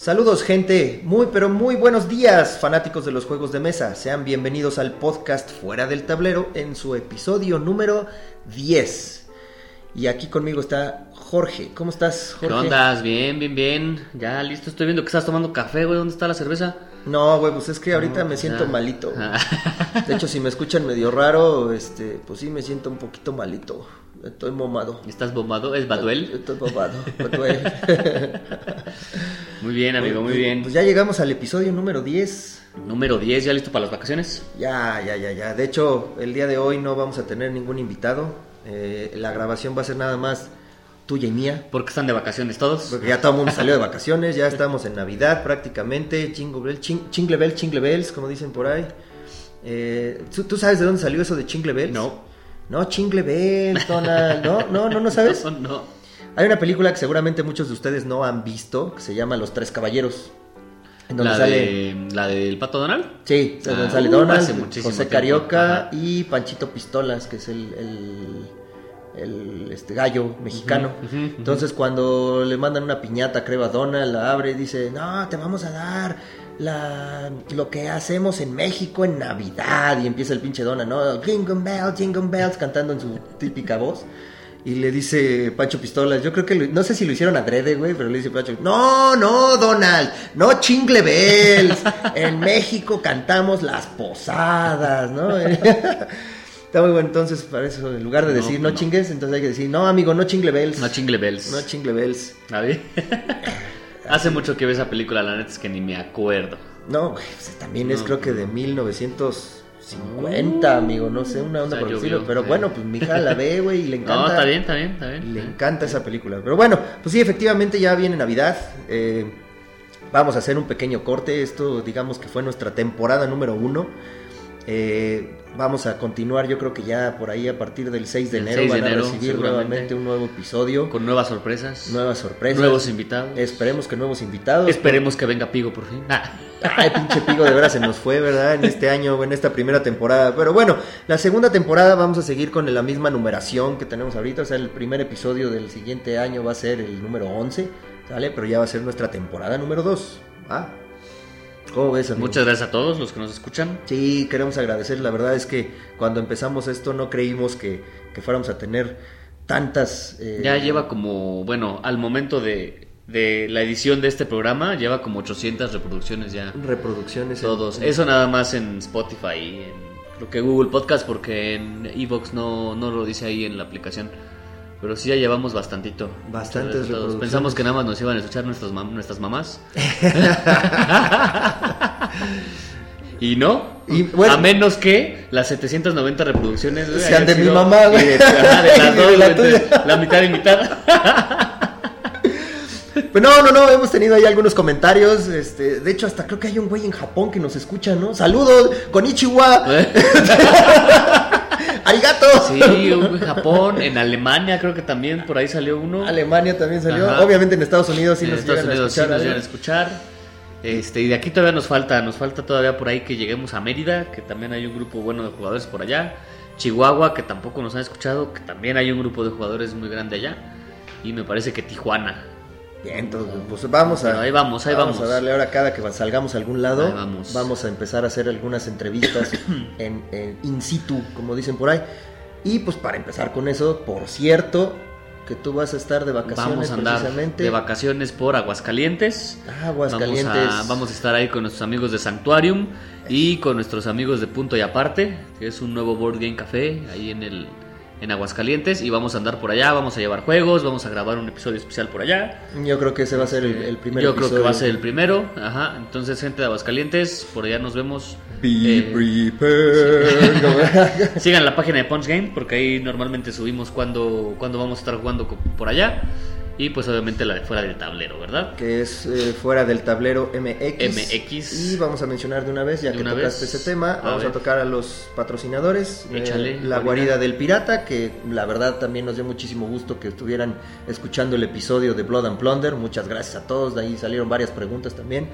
Saludos gente, muy pero muy buenos días fanáticos de los juegos de mesa. Sean bienvenidos al podcast Fuera del Tablero en su episodio número 10. Y aquí conmigo está Jorge. ¿Cómo estás, Jorge? ¿Qué onda? Bien, bien, bien. Ya listo, estoy viendo que estás tomando café, güey. ¿Dónde está la cerveza? No, güey, pues es que ahorita No, me siento ya. malito. De hecho, si me escuchan medio raro, este, pues sí me siento un poquito malito. Estoy momado. ¿Estás bombado? ¿Es Baduel? Estoy momado. Baduel. Muy bien, amigo, muy bien. Pues ya llegamos al episodio número 10. Número 10, ¿ya listo para las vacaciones? Ya, ya, ya, ya. De hecho, el día de hoy no vamos a tener ningún invitado. Eh, la grabación va a ser nada más tuya y mía. ¿Por qué están de vacaciones todos? Porque ya todo el mundo salió de vacaciones, ya estamos en Navidad prácticamente. Chingle ching- chingle bell, chingle bells, como dicen por ahí. Eh, ¿tú, tú sabes de dónde salió eso de chingle bells? No. No, chingle Donald. No, no, no, no sabes. No, no. Hay una película que seguramente muchos de ustedes no han visto, que se llama Los Tres Caballeros. En donde ¿La, sale... de, ¿La del Pato Donald? Sí, es donde Ah, sale uh, Donald, José. Carioca y Panchito Pistolas, que es el, el, el, este gallo mexicano. Entonces cuando le mandan una piñata, creo, a Donald, la abre y dice, no, te vamos a dar la, lo que hacemos en México en Navidad. Y empieza el pinche Donald, ¿no? Jingle bells, jingle bells, cantando en su típica voz. Y le dice Pancho Pistolas, yo creo que, lo- no sé si lo hicieron adrede, güey, pero le dice Pancho, no, no, Donald, no chingle bells, en México cantamos las posadas, ¿no? Está muy bueno, entonces, para eso, en lugar de No, decir no, no. chingues, entonces hay que decir, no, amigo, no chingle bells. No chingle bells. No chingle bells. ¿A ver? Hace mucho que vi esa película, la neta es que ni me acuerdo. No, güey, pues, también es creo que de 1950, amigo, no sé, una onda O sea, por el estilo. Pero bueno, pues mi hija la ve, güey, y le encanta. No, está bien, está bien, está bien. le encanta esa película. Pero bueno, pues sí, efectivamente ya viene Navidad. eh, vamos a hacer un pequeño corte. Esto, digamos que fue nuestra temporada número uno. Eh, vamos a continuar, yo creo que ya por ahí a partir del 6 de El enero 6 de van a recibir nuevamente un nuevo episodio, Con nuevas sorpresas. nuevas sorpresas. Nuevos invitados. Esperemos que nuevos invitados. Esperemos que venga Pigo por fin. Ah. Ay, pinche pigo, de veras se nos fue, ¿verdad? En este año, en esta primera temporada. Pero bueno, la segunda temporada vamos a seguir con la misma numeración que tenemos ahorita. O sea, el primer episodio del siguiente año va a ser el número 11, ¿sale? Pero ya va a ser nuestra temporada número 2. ¿Ah? ¿Cómo ves, amigo? Muchas gracias a todos los que nos escuchan. Sí, queremos agradecer. La verdad es que cuando empezamos esto no creímos que, que fuéramos a tener tantas... eh, Ya lleva como, bueno, al momento de, de la edición de este programa, lleva como 800 reproducciones ya. reproducciones. Todos. en- Eso nada más en Spotify y en creo que Google Podcast porque en Evox no, no lo dice ahí en la aplicación. Pero sí ya llevamos bastantito. Bastantes reproducciones. Pensamos que nada más nos iban a escuchar nuestras, mam- nuestras mamás. y no. Y, bueno. a menos que las 790 reproducciones güey, Sean de mi mamá, güey. de- ajá, de las de dos, la güey, de- tuya. la mitad y mitad. Pues no, no, no, hemos tenido ahí algunos comentarios. Este, de hecho, hasta creo que hay un güey en Japón que nos escucha, ¿no? Saludos, Konichiwa, arigato. Sí, en Japón, en Alemania creo que también por ahí salió uno. Alemania también salió. Ajá. Obviamente en Estados Unidos sí en nos Estados llegan Unidos a sí escuchar. nos ¿eh? llegan a escuchar. Este, y de aquí todavía nos falta, nos falta todavía por ahí que lleguemos a Mérida, que también hay un grupo bueno de jugadores por allá. Chihuahua, que tampoco nos han escuchado, que también hay un grupo de jugadores muy grande allá. Y me parece que Tijuana. Bien, entonces, pues vamos a. Pero ahí vamos, ahí vamos. a darle ahora cada que salgamos a algún lado. Ahí vamos. a empezar a hacer algunas entrevistas en, en in situ, como dicen por ahí. Y pues para empezar con eso, por cierto, que tú vas a estar de vacaciones Vamos a andar precisamente. de vacaciones por Aguascalientes. Ah, Aguascalientes. Vamos a, vamos a estar ahí con nuestros amigos de Sanctuarium y con nuestros amigos de Punto y Aparte, que es un nuevo board game café ahí en el en Aguascalientes y vamos a andar por allá, vamos a llevar juegos, vamos a grabar un episodio especial por allá. Yo creo que ese va a ser el, el primer Yo creo que va a ser el primero, ajá. Entonces, gente de Aguascalientes, por allá nos vemos. Be Eh, prepared. Sigan la página de Punch Game porque ahí normalmente subimos cuando, cuando vamos a estar jugando por allá. Y pues obviamente la de fuera del tablero, ¿verdad? que es eh, fuera del tablero MX. MX. Y vamos a mencionar de una vez, ya De que tocaste vez. ese tema, A vamos a tocar a los patrocinadores. eh, Échale, la guarida. del pirata, que la verdad también nos dio muchísimo gusto que estuvieran escuchando el episodio de Blood and Plunder. Muchas gracias a todos, de ahí salieron varias preguntas también.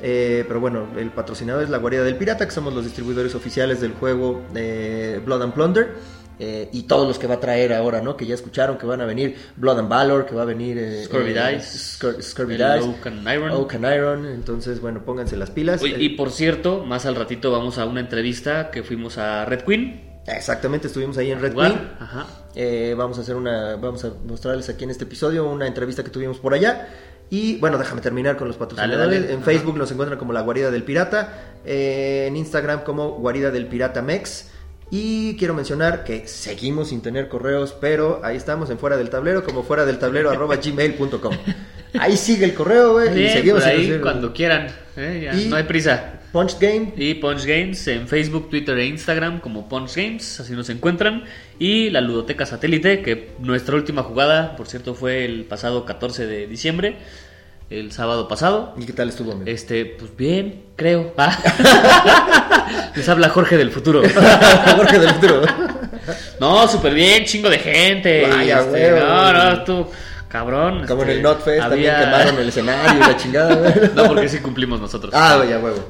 Eh, pero bueno, el patrocinador es la guarida del pirata, que somos los distribuidores oficiales del juego eh, Blood and Plunder. Eh, y todos los que va a traer ahora, ¿no? Que ya escucharon que van a venir Blood and Valor, que va a venir eh, Scurvy eh, Dice, Scur- Scurvy Dice, Oak and Iron. Oak and Iron. Entonces, bueno, pónganse las pilas. Y por cierto, más al ratito vamos a una entrevista que fuimos a Red Queen. Exactamente, estuvimos ahí en Red. Queen. Ajá. Eh, vamos a hacer una, vamos a mostrarles aquí en este episodio una entrevista que tuvimos por allá. Y bueno, déjame terminar con los patrocinadores. Dale, dale. En Ajá. Facebook nos encuentran como La Guarida del Pirata. eh, en Instagram como Guarida del Pirata Mex. Y quiero mencionar que seguimos sin tener correos, pero ahí estamos en fuera del tablero, como fuera del tablero arroba gmail.com. Ahí sigue el correo, güey. y seguimos por ahí cuando quieran. ¿eh? Ya, Y- No hay prisa. Punch Game. Y Punch Games en Facebook, Twitter e Instagram como Punch Games, así nos encuentran. Y la Ludoteca Satélite, que nuestra última jugada, por cierto, fue el pasado 14 de diciembre, el sábado pasado. ¿Y qué tal estuvo, amigo? Este, pues bien, creo. Ah. Les habla Jorge del futuro. Jorge del futuro. No, súper bien, chingo de gente. Vaya, Este, no, no, tú, cabrón. Como en este, el Notfest también quemaron el escenario y la chingada. No, porque sí cumplimos nosotros. Ah, vaya, huevo.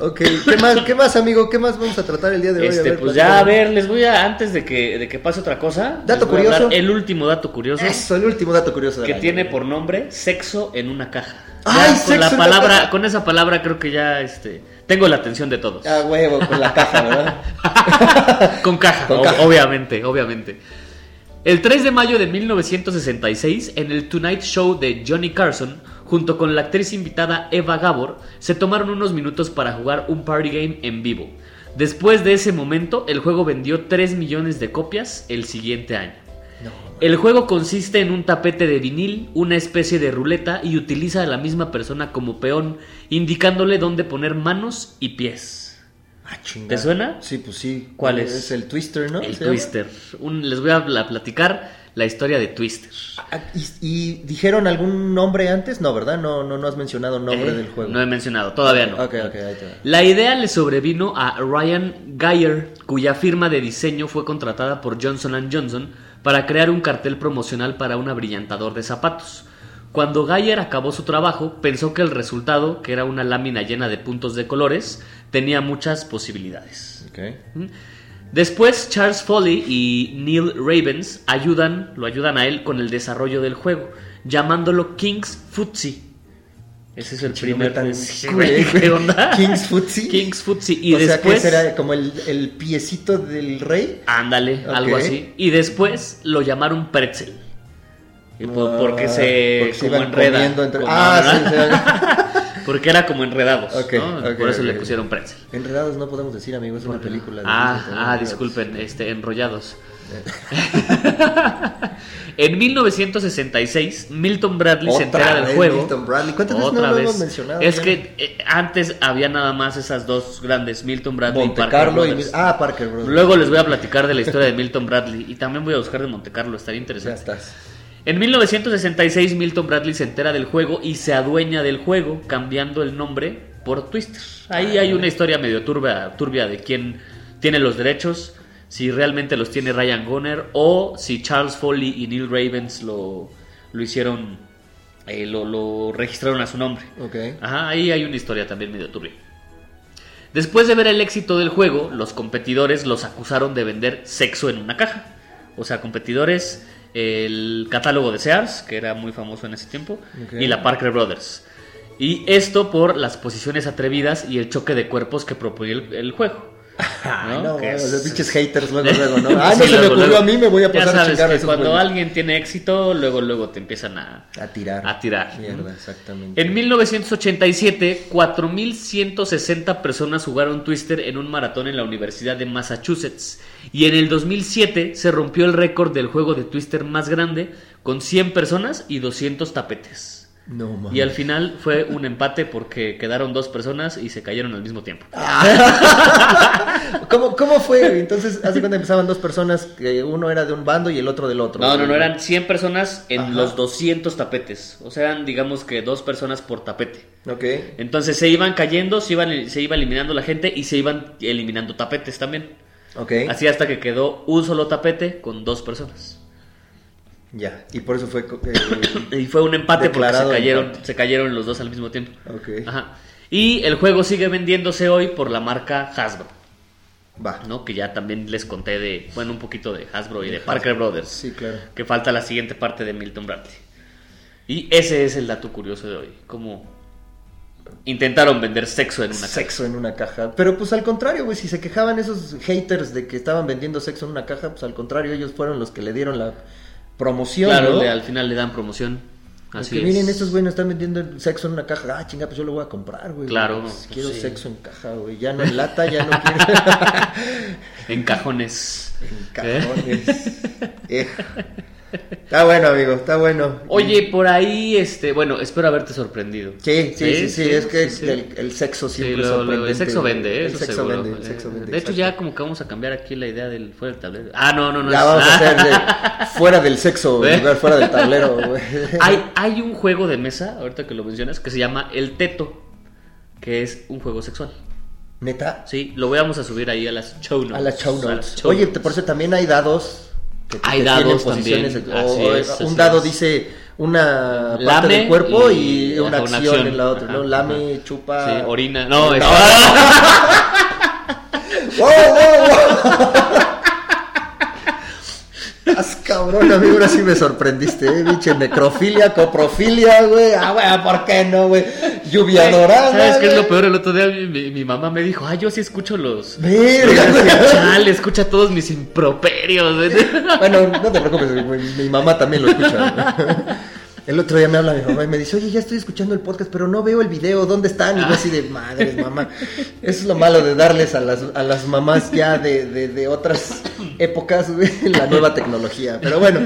Ok, ¿qué más, ¿qué más, amigo? ¿Qué más vamos a tratar el día de hoy? A Este, ver, pues ya, a ver, les voy a, antes de que, de que pase otra cosa, Dato curioso. el último dato curioso, Eso, el último dato curioso que tiene por nombre sexo en una caja. ¡Ay, Ya, sexo con la en una caja! con esa palabra creo que ya, este, tengo la atención de todos. Ah, huevo, con la caja, ¿verdad? Con caja, Con caja. obviamente, obviamente. El 3 de mayo de 1966, en el Tonight Show de Johnny Carson, junto con la actriz invitada Eva Gabor, se tomaron unos minutos para jugar un party game en vivo. Después de ese momento, el juego vendió 3 millones de copias el siguiente año. No. El juego consiste en un tapete de vinil, una especie de ruleta y utiliza a la misma persona como peón, indicándole dónde poner manos y pies. Ah. ¿Te suena? Sí, pues sí. ¿Cuál es? Es el Twister, ¿no? El. Twister. Un- les voy a pla- platicar la historia de Twister. Ah, ¿Y, y dijeron algún nombre antes? No, ¿verdad? No, no, no has mencionado nombre Eh, del juego. No he mencionado, todavía no. Ok, ok, ahí te va. La idea le sobrevino a Ryan Geyer, cuya firma de diseño fue contratada por Johnson Johnson para crear un cartel promocional para un abrillantador de zapatos. Cuando Geyer acabó su trabajo, pensó que el resultado, que era una lámina llena de puntos de colores, tenía muchas posibilidades. Ok. ¿Mm? Después Charles Foley y Neil Ravens ayudan, lo ayudan a él con el desarrollo del juego, llamándolo King's Footsie. Ese es el primer tan ¿qué onda? King's Footsie. King's Footsie. Y o sea, que será como el, el piecito del rey. Ándale, algo así. Y después lo llamaron Pretzel. Porque se, Porque se como enreda. entre- como- Ah, sí, Porque era como enredados. ¿no? por eso le pusieron Pretzel. Enredados no podemos decir, amigo, es una película. de Ah, ah, disculpen, este, enrollados. en 1966, Milton Bradley se Otra entera del vez juego. Milton Bradley. ¿Cuántas veces no Otra lo vez. hemos mencionado Es ya? que eh, antes había nada más esas dos grandes, Milton Bradley Monte y Parker Carlo y... Brothers. Ah, Parker Brothers. Luego les voy a platicar de la historia de Milton Bradley y también voy a buscar de Monte Carlo, estaría Ya interesante. estás. En 1966 Milton Bradley se entera del juego y se adueña del juego cambiando el nombre por Twister. Ahí hay una historia medio turbia, turbia de quién tiene los derechos, si realmente los tiene Ryan Gunner o si Charles Foley y Neil Ravens lo, lo hicieron, eh, lo, lo registraron a su nombre. Ok. Ajá, ahí hay una historia también medio turbia. Después de ver el éxito del juego, los competidores los acusaron de vender sexo en una caja. O sea, competidores, el catálogo de Sears, que era muy famoso en ese tiempo, y la Parker Brothers. Y esto por las posiciones atrevidas y el choque de cuerpos que proponía el, el juego. Ay, ¿no? no, Que los es- pinches haters luego, luego, ¿no? Ah, Sí, no se me luego, ocurrió luego. a mí, me voy a Ya pasar a sabes a que esos cuando güeyes. alguien tiene éxito, luego luego te empiezan a, A tirar. a tirar. Mierda, exactamente. En 1987, 4.160 personas jugaron Twister en un maratón en la Universidad de Massachusetts. Y en el 2007 se rompió el récord del juego de Twister más grande con 100 personas y 200 tapetes. No. Y al final fue un empate porque quedaron dos personas y se cayeron al mismo tiempo. ¿Cómo, ¿Cómo fue? Entonces, hace cuando empezaban dos personas, que uno era de un bando y el otro del otro. No, no, no, eran 100 personas en Ajá. los 200 tapetes. O sea, eran digamos que dos personas por tapete. Ok. Entonces se iban cayendo, se, iban, se iba eliminando la gente y se iban eliminando tapetes también. Ok. Así hasta que quedó un solo tapete con dos personas. Ya. Y por eso fue. eh, Y fue un empate porque se cayeron, empate. se cayeron los dos al mismo tiempo. ok. Ajá. Y el juego sigue vendiéndose hoy por la marca Hasbro. Va. ¿no? Que ya también les conté de, bueno, un poquito de Hasbro y de Parker Brothers. Sí, claro. Que falta la siguiente parte de Milton Bradley. Y ese es el dato curioso de hoy. Cómo intentaron vender sexo en una caja. Sexo en una caja. Pero pues al contrario, güey, si se quejaban esos haters de que estaban vendiendo sexo en una caja, pues al contrario, ellos fueron los que le dieron la promoción. Claro, ¿no? le- al final le dan promoción. Así que es. miren, estos güey nos están vendiendo sexo en una caja. Ah, chinga, pues yo lo voy a comprar, güey. Claro, Pues, pues quiero sí. sexo en caja, güey. Ya no en lata, ya no quiero. En cajones. en cajones. Eh. Está bueno, amigo, está bueno. Oye, por ahí, este, bueno, espero haberte sorprendido. Sí, sí, sí, sí, es que sí. El, el sexo siempre lo- lo- el sexo vende, ¿eh? El sexo seguro. vende, el sexo Eh, vende. De hecho, exacto. ya como que vamos a cambiar aquí la idea del fuera del tablero. Ah, no, no, no. Vamos a hacer de fuera del sexo, ¿Eh? en lugar fuera del tablero, güey. hay, hay un juego de mesa, ahorita que lo mencionas, que se llama El Teto, que es un juego sexual. Neta, Sí, lo vamos a subir ahí a las show notes. a las show A las notes. show Oye, notes. por eso también hay dados. Que, Hay dados posiciones también, o- es, un dado es. dice una parte Lame del cuerpo y, y- una, acción, en la otra, Ajá, ¿no? Lame, ajá. chupa. Sí, orina. No, No. es- ¡Wow, wow, wow! Estás cabrón, amigo, ahora sí me sorprendiste, eh, biche, necrofilia, coprofilia, güey, ah, güey, ¿por qué no, güey? Lluvia dorada, ¿Sabes qué es lo güey. peor? El otro día mi, mamá me dijo, ay, yo sí escucho los... Verga, güey. Chale, escucha todos mis improperios. güey. Bueno, no te preocupes, mi, mi mamá también lo escucha. güey. El otro día me habla mi mamá y me dice, oye, ya estoy escuchando el podcast, pero no veo el video, ¿dónde están? Y yo así de, madres, mamá. Eso es lo malo de darles a las, a las mamás ya de, de, de otras épocas, la nueva tecnología. Pero bueno,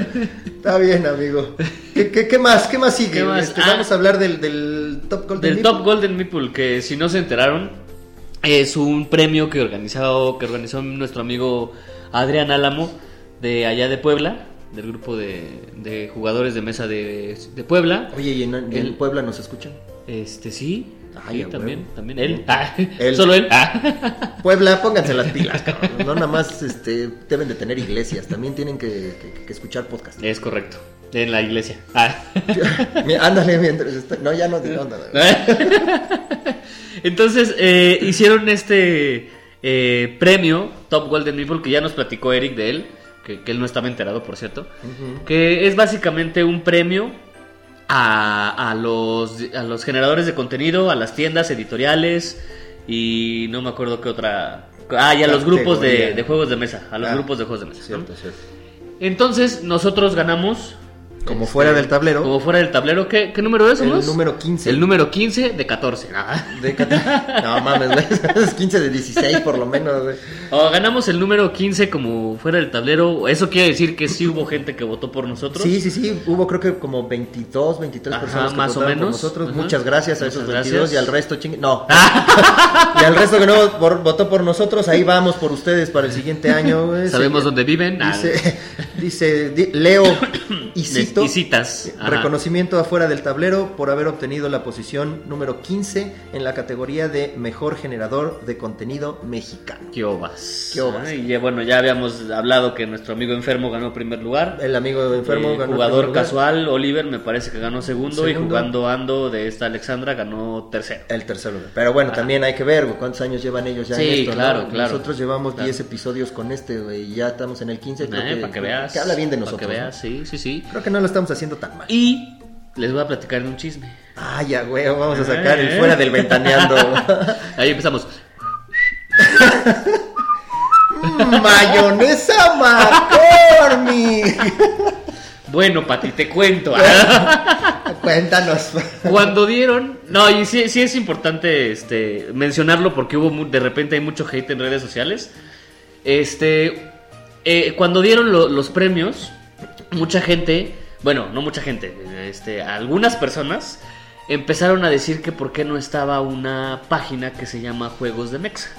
está bien, amigo. ¿Qué, qué, qué más? ¿Qué más sigue? ¿Qué más? Este, Ah. vamos a hablar del, del Top Golden Del Nipple. Top Golden Meeple, que si no se enteraron, es un premio que organizó, que organizó nuestro amigo Adrián Álamo de allá de Puebla, del grupo de, de jugadores de mesa de, de Puebla. Oye, ¿y en, en El- Puebla nos escuchan? Este sí, Ay, sí, también, huevo. también él. Ah, Él. Solo él. Ah. Puebla, pónganse las pilas, cabrón. No nada más este, deben de tener iglesias, también tienen que, que- que escuchar podcast. Es correcto, en la iglesia. Ah. Ándale mientras No, ya no. Entonces eh, hicieron este eh, premio Top Golden Meeple que ya nos platicó Eric de él, que, que él no estaba enterado por cierto, que es básicamente un premio a, a los, a los generadores de contenido, a las tiendas editoriales y no me acuerdo qué otra... Ah, y a los grupos de, juegos de mesa, a los Ah, grupos de juegos de mesa. ¿no? Cierto, cierto. Entonces nosotros ganamos... Como este, fuera del tablero. Como fuera del tablero. ¿Qué, qué número es? El somos? número 15. El número 15 de 14. Ah. De Cata- No mames. Es 15 de 16 por lo menos, güey. O ganamos el número 15 como fuera del tablero. Eso quiere decir que sí hubo gente que votó por nosotros. Sí, sí, sí. Hubo creo que como 22, 23 Ajá, personas que más o votaron por menos. nosotros. Ajá. Muchas gracias a Muchas esos 22 gracias. y al resto chingue. No. y al resto que no por- votó por nosotros, ahí vamos por ustedes para el siguiente año. Sabemos Sí. dónde viven. Ah, Dice, dice di- Leo y cito, y citas. Reconocimiento afuera del tablero por haber obtenido la posición número 15 en la categoría de mejor generador de contenido mexicano. ¿Qué obas? ¿Qué obas? Ah, Y ya, bueno, ya habíamos hablado que nuestro amigo enfermo ganó primer lugar. El amigo enfermo Eh, ganó jugador primer lugar. casual, Oliver, me parece que ganó segundo, y jugando Ando de esta Alexandra ganó tercero. El tercer lugar. Pero bueno, Ajá. también hay que ver cuántos años llevan ellos ya Sí, en esto. ¿no? claro, claro. Nosotros llevamos Claro. 10 episodios con este, güey, y ya estamos en el 15. creo Eh, que, para que veas. Que habla bien de para nosotros. que ¿no? veas, sí, sí, sí. Creo que no lo estamos haciendo tan mal. Y les voy a platicar un chisme. Ah, ya, güey, vamos a sacar el Eh. fuera del ventaneando. Ahí empezamos. Mayonesa McCormick. Bueno, Pati, te cuento. Cuéntanos. Cuando dieron, no, y sí, sí es importante este, mencionarlo porque hubo de repente hay mucho hate en redes sociales. Este, eh, cuando dieron lo- los premios, mucha gente, bueno, no mucha gente, este, algunas personas empezaron a decir que por qué no estaba una página que se llama Juegos de Mexa.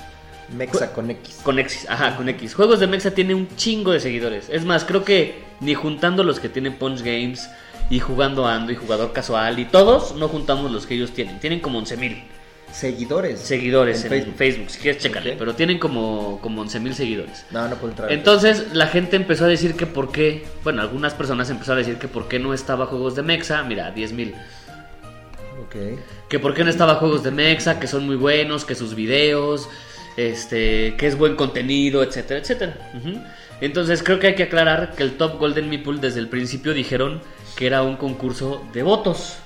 Mexa con X. Con X, ajá, con X. Juegos de Mexa tiene un chingo de seguidores. Es más, creo que ni juntando los que tienen Punch Games y jugando Ando y jugador casual y todos, no juntamos los que ellos tienen. Tienen como 11 mil Seguidores. seguidores en, En Facebook. Facebook. Si quieres, chécale. Ok. Pero tienen como, como 11 mil seguidores. No, no puedo entrar. Entonces la gente empezó a decir que por qué, bueno, algunas personas empezaron a decir que por qué no estaba Juegos de Mexa, mira, 10 mil. Ok. Que por qué no estaba Juegos de Mexa, que son muy buenos, que sus videos, este, que es buen contenido, etcétera, etcétera. Entonces creo que hay que aclarar que el Top Golden Meeple desde el principio dijeron que era un concurso de votos.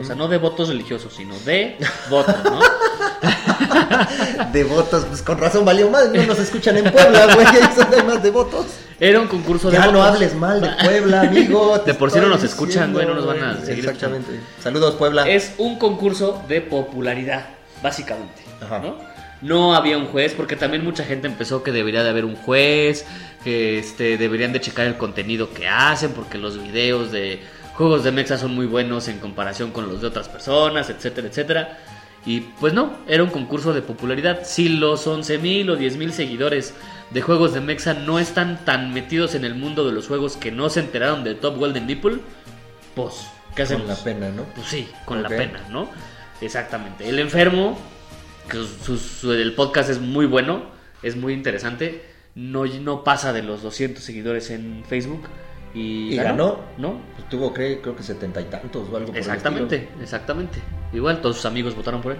O sea, no de votos religiosos, sino de votos, ¿no? De votos, pues con razón valió más. No nos escuchan en Puebla, güey. Ahí son hay más de votos. Era un concurso de Ya votos. no hables mal de Puebla, amigo. De por sí no nos escuchan, güey, no nos van a seguir Exactamente. Saludos, Puebla. Es un concurso de popularidad, básicamente. Ajá. ¿no? No había un juez, porque también mucha gente empezó que debería de haber un juez, que este, deberían de checar el contenido que hacen, porque los videos de juegos de Mexa son muy buenos en comparación con los de otras personas, etcétera, etcétera. Y pues no, era un concurso de popularidad. Si los 11.000 o 10.000 seguidores de juegos de Mexa no están tan metidos en el mundo de los juegos que no se enteraron del Top Golden People, pues, ¿qué hacemos? Con la pena, ¿no? Pues sí, con la pena, ¿no? Exactamente. El enfermo, que su- su- el podcast es muy bueno, es muy interesante, no, no pasa de los 200 seguidores en Facebook. Y, ¿Y ganó? ¿No? Pues tuvo, creo, creo que setenta y tantos o algo por el Exactamente, exactamente. Igual todos sus amigos votaron por él.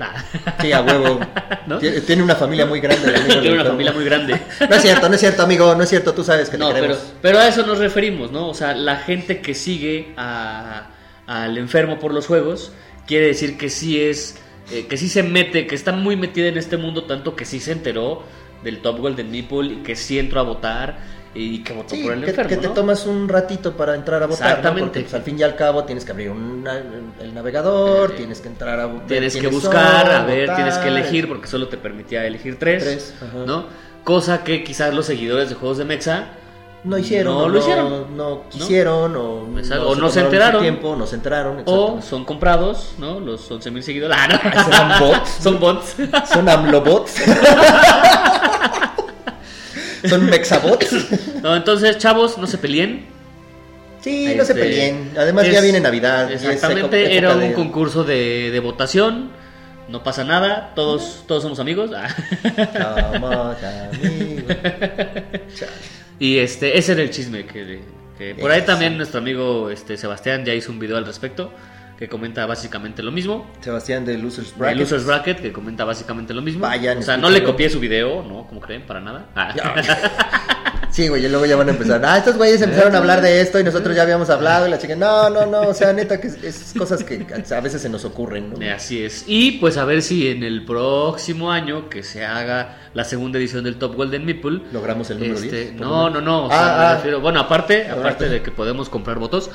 Sí, a huevo. ¿No? Tiene, una familia muy grande. Tiene una familia muy grande. No es cierto, no es cierto, amigo. No es cierto, tú sabes que te No, pero, queremos. pero a eso nos referimos, ¿no? O sea, la gente que sigue a- al enfermo por los juegos quiere decir que sí es, eh, que sí se mete, que está muy metida en este mundo, tanto que sí se enteró del Top Golden Nipple y que sí entró a votar y que votó Sí, por el que, enfermo. que te ¿no? tomas un ratito para entrar a votar, ¿no? Exactamente. Porque pues, al fin y al cabo tienes que abrir una- el navegador, Eh, tienes que entrar a ver Tienes que buscar, son, a ver, votar. tienes que elegir, porque solo te permitía elegir tres, Tres. ¿no? Cosa que quizás los seguidores de juegos de Mexa No hicieron, No o lo hicieron. No quisieron, o, Exacto, o no se enteraron. tiempo, no se enteraron. o son comprados, ¿no? Los 11.000 seguidores. Ah, no. ¿Serán bots? son bots. Son AMLOBots. Son Mexabots. No, entonces, chavos, no se peleen. Sí, no se Este, peleen. Además, ya viene Navidad. es Exactamente, era un de- concurso de, de votación. No pasa nada, todos, todos somos amigos. Ah. Somos amigos. Y este, ese era el chisme que, que por ahí también nuestro amigo este Sebastián ya hizo un video al respecto que comenta básicamente lo mismo. Sebastián de Losers Bracket. Losers Bracket que comenta básicamente lo mismo. Vayan, o sea, no le copié su video, no, como creen, para nada. Ah. Sí, güey, y luego ya van a empezar. Ah, estos güeyes empezaron a hablar de esto y nosotros ya habíamos hablado y la chica. No, no, no. O sea, neta, que es, es cosas que a veces se nos ocurren, ¿no? Eh, Así es. Y pues a ver si en el próximo año que se haga la segunda edición del Top Golden Meeple. Logramos el número este, 10. por lo No, no, no. o sea, Ah, me ah. refiero- bueno, aparte, aparte de que podemos comprar votos,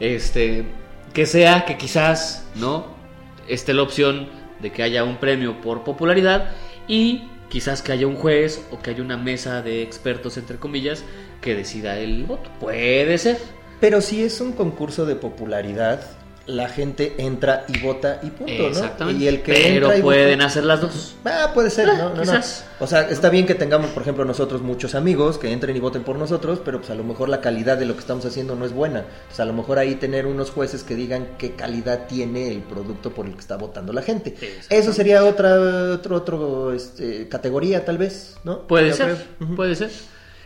este, que sea que quizás, ¿no? Esté la opción de que haya un premio por popularidad y quizás que haya un juez o que haya una mesa de expertos, entre comillas, que decida el voto. Puede ser. Pero si es un concurso de popularidad, la gente entra y vota y punto, ¿no? Exactamente. Y el que Pero entra y pueden vota- hacer las dos. Ah, puede ser, Ah, no, no, no. quizás. O sea, está bien que tengamos, por ejemplo, nosotros muchos amigos que entren y voten por nosotros, pero pues a lo mejor la calidad de lo que estamos haciendo no es buena. Pues a lo mejor ahí tener unos jueces que digan qué calidad tiene el producto por el que está votando la gente. Eso sería otra otro, otro este, categoría tal vez, ¿no? Puede Yo ser, creo. Puede ser.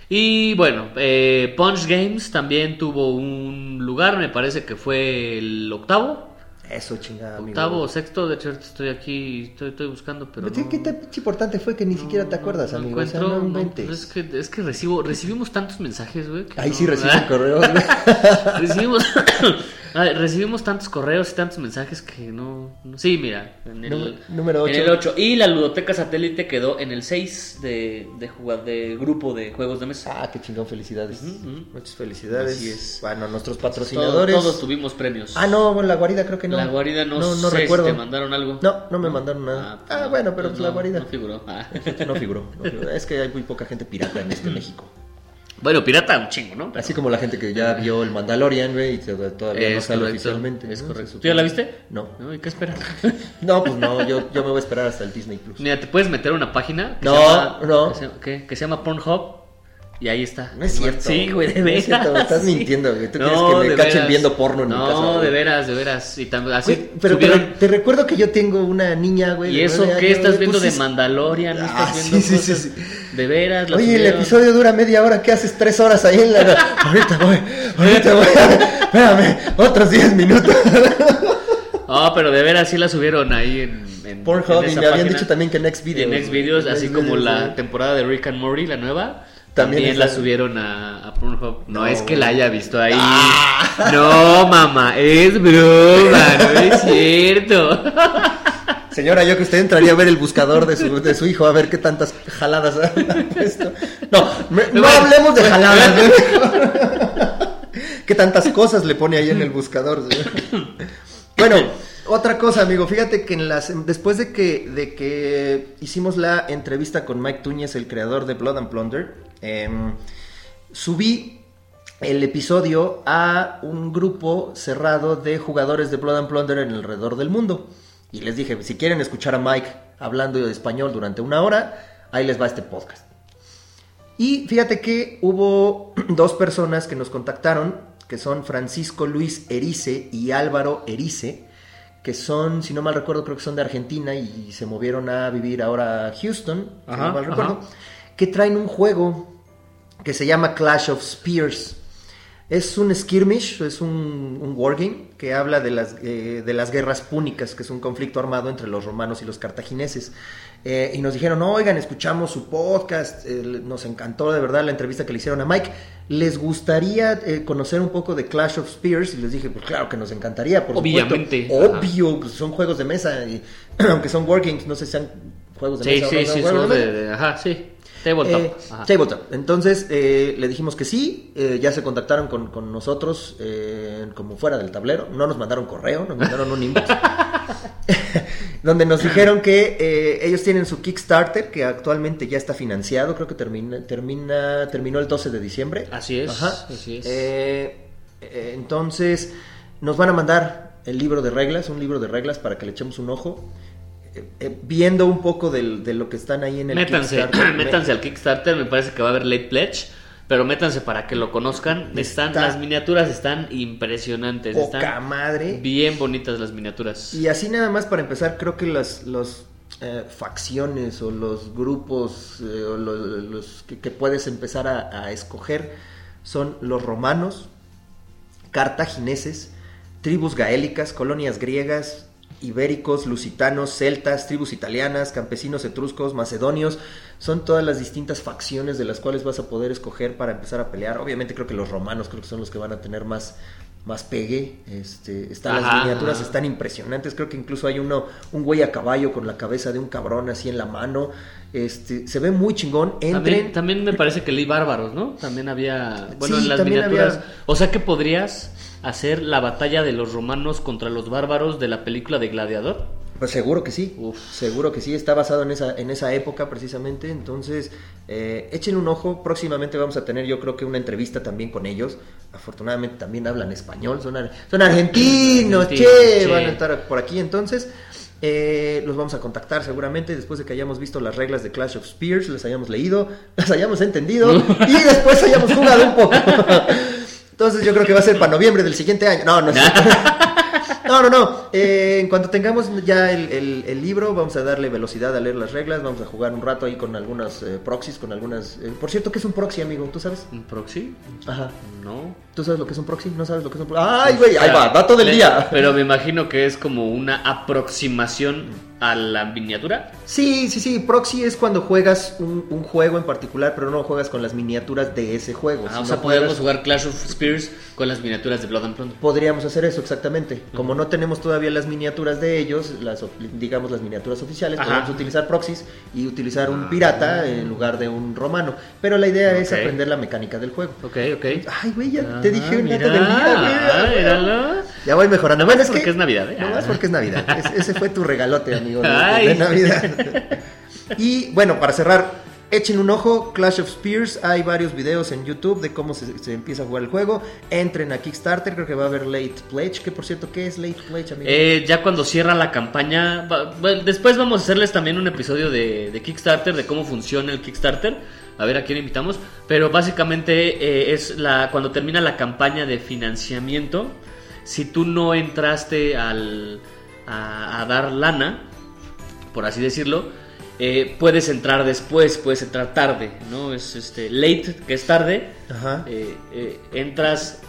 Y bueno, eh, Punch Games también tuvo un lugar, me parece que fue el octavo. Eso, chingada, amigo. Octavo o sexto, de hecho estoy aquí, estoy, estoy buscando, pero ¿Qué, no, qué tan importante fue que ni siquiera te acuerdas, no amigo? O sea, encuentro, no es que, es que recibo, recibimos tantos mensajes, güey. Ahí sí reciben correos. güey. recibimos, Ay, recibimos tantos correos y tantos mensajes que no... no- sí, mira, en el, Número- número en ocho. el 8. Y la ludoteca satélite quedó en el 6 de, de, jugar, de grupo de juegos de mesa. Ah, qué chingón, felicidades. Muchas felicidades. Así es. Bueno, nuestros patrocinadores. todos tuvimos premios. Ah, no, bueno, la guarida creo que no. La guarida no, no, no sé recuerdo. si te mandaron algo. No, no me mandaron nada. Ah, pues, bueno, pero pues, la guarida. No figuró. Ah. No figuró, no figuró. Es que hay muy poca gente pirata en este México. Bueno, pirata un chingo, ¿no? Pero- Así como la gente que ya vio el Mandalorian, güey, y tod- todavía no sale correcto, oficialmente. es ¿no? correcto. ¿Tú ya la viste? No. No, ¿y qué esperas? No, pues no, yo, yo me voy a esperar hasta el Disney Plus. Mira, te puedes meter a una página que No, se llama, no. Que se, ¿qué? que se llama Pornhub y ahí está. No es cierto. Sí, güey, de No veras. es cierto, me estás sí. mintiendo, güey. Tú quieres que me cachen veras. viendo porno en mi no, casa, güey. de veras, de veras. Y también así Güey, pero te, subieron- te recuerdo que yo tengo una niña, güey. ¿Y eso qué? ¿Estás güey, viendo pues de es- Mandalorian? ¿No Ah, estás sí, viendo sí, sí, cosas? sí. De veras. Oye, el subieron. episodio dura media hora. ¿Qué haces tres horas ahí en la.? ahorita voy, ahorita voy. Espérame, otros 10 minutos. No, pero de veras sí la subieron ahí en, en Pornhub y me habían dicho también que en Xvideos. En Xvideos, En así como la temporada de Rick and Morty, la nueva. También la subieron a, a Pornhub. No, No, es que la haya visto ahí. Ah. No, mamá, es broma, no es cierto. Señora, yo que usted entraría a ver el buscador de su, de su hijo, a ver qué tantas jaladas ha puesto. No, me- no Bueno, hablemos de jaladas. ¿Qué tantas cosas le pone ahí en el buscador? señor? Bueno, otra cosa, amigo. Fíjate que en las, después de que, de que hicimos la entrevista con Mike Túñez, el creador de Blood and Plunder, em, subí el episodio a un grupo cerrado de jugadores de Blood and Plunder en alrededor del mundo. Y les dije, si quieren escuchar a Mike hablando de español durante una hora, ahí les va este podcast. Y fíjate que hubo dos personas que nos contactaron, que son Francisco Luis Erice y Álvaro Erice, que son, si no mal recuerdo, creo que son de Argentina y se movieron a vivir ahora a Houston, si Ajá, no mal recuerdo, ajá. Que traen un juego que se llama Clash of Spears. Es un skirmish, es un, un wargame que habla de las, eh, de las guerras púnicas, que es un conflicto armado entre los romanos y los cartagineses. Eh, y nos dijeron, oigan, escuchamos su podcast, eh, nos encantó de verdad la entrevista que le hicieron a Mike. ¿Les gustaría eh, conocer un poco de Clash of Spears? Y les dije, pues claro que nos encantaría, por Obviamente, supuesto. Obvio, pues son juegos de mesa, y, aunque son wargames, no sé si sean juegos de Sí, mesa. o sí, no sean sí, juegos son de de, de- ajá, sí. Tabletop. Eh, tabletop. Entonces eh, le dijimos que sí, eh, ya se contactaron con, con nosotros eh, como fuera del tablero, no nos mandaron correo, nos mandaron un inbox, donde nos dijeron que eh, ellos tienen su Kickstarter que actualmente ya está financiado, creo que termina, termina terminó el 12 de diciembre. Así es, Ajá. así es. Entonces nos van a mandar el libro de reglas, un libro de reglas para que le echemos un ojo. Eh, viendo un poco de lo que están ahí en el métanse, Kickstarter. métanse al Kickstarter, me parece que va a haber late pledge, pero métanse para que lo conozcan. Están, Está- las miniaturas están impresionantes, Poca están madre. bien bonitas las miniaturas. Y así nada más para empezar, creo que las los, eh, facciones o los grupos eh, o lo- los, que, que puedes empezar a, a escoger son los romanos, cartagineses, tribus gaélicas, colonias griegas, ibéricos, lusitanos, celtas, tribus italianas, campesinos etruscos, macedonios. Son todas las distintas facciones de las cuales vas a poder escoger para empezar a pelear. Obviamente creo que los romanos creo que son los que van a tener más, más pegue. Este, están las miniaturas ajá. están impresionantes. Creo que incluso hay uno, un güey a caballo con la cabeza de un cabrón así en la mano. Este, se ve muy chingón. Entren. También, también me parece que leí bárbaros, ¿no? También había, bueno, Sí, en las miniaturas. había- O sea que podrías hacer la batalla de los romanos contra los bárbaros de la película de Gladiador. Pues seguro que sí, Uf. seguro que sí, está basado en esa, en esa época precisamente, entonces eh, echen un ojo, próximamente vamos a tener yo creo que una entrevista también con ellos, afortunadamente también hablan español, son, ar- son argentinos, che, che. van a estar por aquí entonces. eh, los vamos a contactar seguramente después de que hayamos visto las reglas de Clash of Spears, les hayamos leído, las hayamos entendido y después hayamos jugado un poco. Entonces yo creo que va a ser para noviembre del siguiente año. No, no es. No, no, no. Eh, en cuanto tengamos ya el, el- el libro, vamos a darle velocidad a leer las reglas. Vamos a jugar un rato ahí con algunas eh, proxies, con algunas. eh, por cierto, ¿qué es un proxy, amigo? ¿Tú sabes? ¿Un proxy? Ajá. No. ¿Tú sabes lo que es un proxy? ¿No sabes lo que es un proxy? ¡Ay, güey! Ahí va, dato del día. Pero me imagino que es como una aproximación a la miniatura. Sí, sí, sí. Proxy es cuando juegas un, un juego en particular, pero no juegas con las miniaturas de ese juego. Ah, o sea, juegas- podemos jugar Clash of Spears con las miniaturas de Blood and Plunder. Podríamos hacer eso exactamente. Como no tenemos todavía las miniaturas de ellos, las digamos las miniaturas oficiales, Ajá. podemos utilizar proxies y utilizar un pirata en lugar de un romano. Pero la idea es aprender la mecánica del juego. Ok, ok. Ay, güey, ya Ah, te dije un dato del día, ah. Ya voy mejorando. Nada más Bueno, porque es Navidad, ¿eh? No más Ah. porque es Navidad. Es- ese fue tu regalote, amigo, de, de Navidad. y bueno, para cerrar, echen un ojo. Clash of Spears. Hay varios videos en YouTube de cómo se, empieza a jugar el juego. Entren a Kickstarter. Creo que va a haber Late Pledge. Que por cierto, ¿qué es Late Pledge, amigo? Eh, ya cuando cierra la campaña, después vamos a hacerles también un episodio de, Kickstarter, de cómo funciona el Kickstarter, a ver a quién invitamos, pero básicamente eh, es la cuando termina la campaña de financiamiento, si tú no entraste al, a dar lana, por así decirlo, eh, puedes entrar después, puedes entrar tarde, ¿no? Es este late, que es tarde, Ajá. eh, eh, entras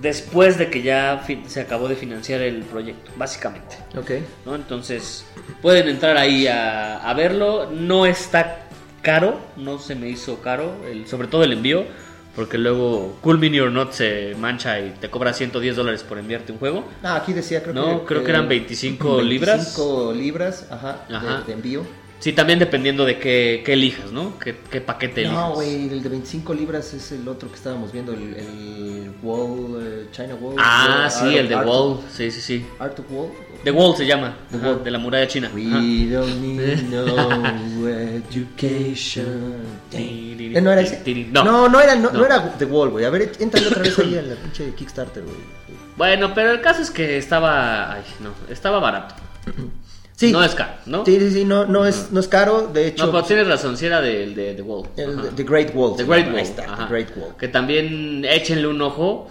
después de que ya se acabó de financiar el proyecto, básicamente. Ok. ¿no? Entonces, pueden entrar ahí a, a verlo. No está caro, no se me hizo caro, el, sobre todo el envío, porque luego Cool Mini or Not se mancha y te cobra 110 dólares por enviarte un juego. Ah, aquí decía, creo No, que. creo que eran 25 libras. 25 libras, ajá, de- Ajá. De, envío. Sí, también dependiendo de qué, qué elijas, ¿no? ¿Qué, qué paquete elijas? No, güey, el de 25 libras es el otro que estábamos viendo, el, el Wall, eh, China Wall. Ah, Art sí, of- el de Art Wall. of- Sí, sí, sí. Art of Wall. The Wall se llama, The ajá, Wall. de la muralla china. We don't need no education. Eh, ¿No era ese? No. no, no era, no, era The Wall, güey. A ver, entra otra vez ahí en la pinche Kickstarter, güey. Bueno, pero el caso es que estaba. Ay, no, estaba barato. Sí. No es caro, ¿no? Sí, sí, sí, no, no, es, no es caro. De hecho, No, pero tienes razón, si era del de The Wall. el. The Great Wall. The Great Wall. Ahí está. The Great Wall. Que también échenle un ojo.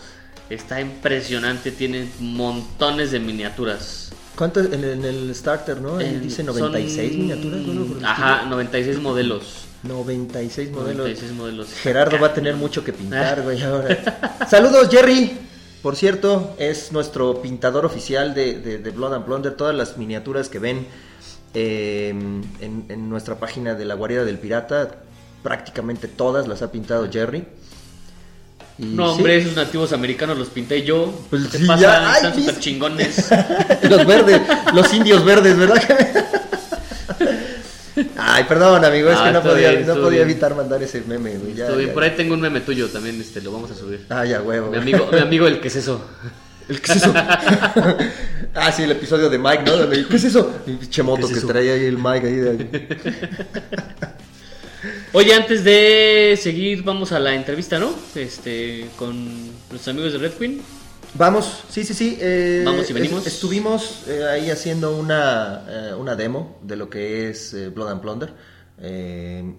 Está impresionante, tiene montones de miniaturas. ¿Cuánto en el, en el starter, no? Ahí dice 96 son- miniaturas, ¿no? Ajá, estilo. 96 modelos. 96 modelos. 96 modelos. Gerardo va a tener mucho que pintar, güey, ahora. Saludos, Jerry. Por cierto, es nuestro pintador oficial de, de- de Blood and Plunder. Todas las miniaturas que ven eh, en, en nuestra página de la guarida del pirata, prácticamente todas las ha pintado Jerry. No, hombre, esos nativos americanos los pinté yo. Pues ¿Qué sí, pasa? ya, ay, Están mis- súper chingones. los verdes, los indios verdes, ¿verdad? Ay, perdón, amigo, es Ah, que no podía, bien, no podía bien. evitar mandar ese meme, güey. ya, ya. Por ahí tengo un meme tuyo también, este, lo vamos a subir. Ah, ya, huevo. Mi amigo, mi amigo el que es eso. ¿El qué es eso? ah, sí, el episodio de Mike, ¿no? ¿Qué es eso? Pinche moto ¿Qué es que traía ahí el Mike ahí. de- Oye, antes de seguir, vamos a la entrevista, ¿no? Este, con nuestros amigos de Red Queen. Vamos, sí, sí, sí. eh, Vamos y venimos. es- estuvimos eh, ahí haciendo una, eh, una demo de lo que es eh, Blood and Plunder. Eh,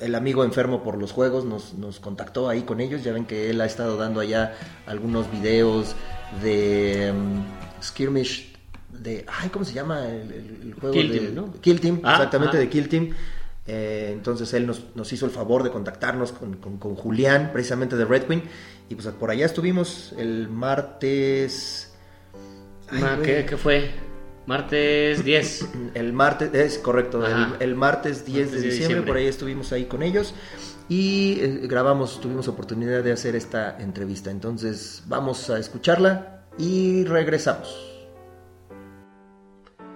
el amigo enfermo por los juegos nos, nos contactó ahí con ellos. Ya ven que él ha estado dando allá algunos videos de mm, Skirmish. De, ay, ¿cómo se llama el, juego? Kill de, Team, ¿no? Kill Team, Ah, exactamente, de Kill Team. Eh, entonces él nos, nos hizo el favor de contactarnos con, con- con Julián, precisamente de Red Queen. Y pues por allá estuvimos el martes. Ay, Ma- güey. ¿qué, qué fue? Martes 10. El martes, es correcto, el, el martes 10 de Martes 10 de diciembre, diciembre. por ahí estuvimos ahí con ellos y eh, grabamos, tuvimos oportunidad de hacer esta entrevista. Entonces vamos a escucharla y regresamos.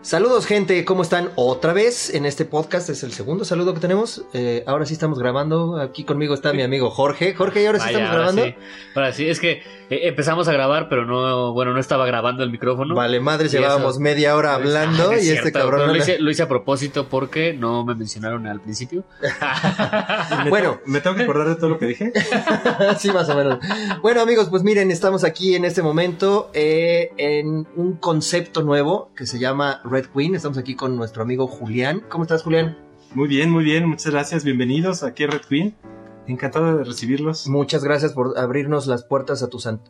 Saludos gente, ¿cómo están? Otra vez en este podcast, es el segundo saludo que tenemos. Eh, ahora sí estamos grabando, aquí conmigo está mi amigo Jorge. Jorge, ¿y ahora sí Vaya, estamos ahora grabando? sí. Ahora sí, es que eh, empezamos a grabar, pero no, bueno, no estaba grabando el micrófono. Vale, madre, llevábamos eso- media hora hablando Ah, es y este cabrón... Lo hice, lo hice a propósito porque no me mencionaron al principio. Me Bueno. ¿Me tengo que acordar de todo lo que dije? sí, más o menos. Bueno, amigos, pues miren, estamos aquí en este momento eh, en un concepto nuevo que se llama Red Queen. Estamos aquí con nuestro amigo Julián. ¿Cómo estás, Julián? Muy bien, muy bien. Muchas gracias. Bienvenidos aquí a Red Queen. Encantado de recibirlos. Muchas gracias por abrirnos las puertas a tu san-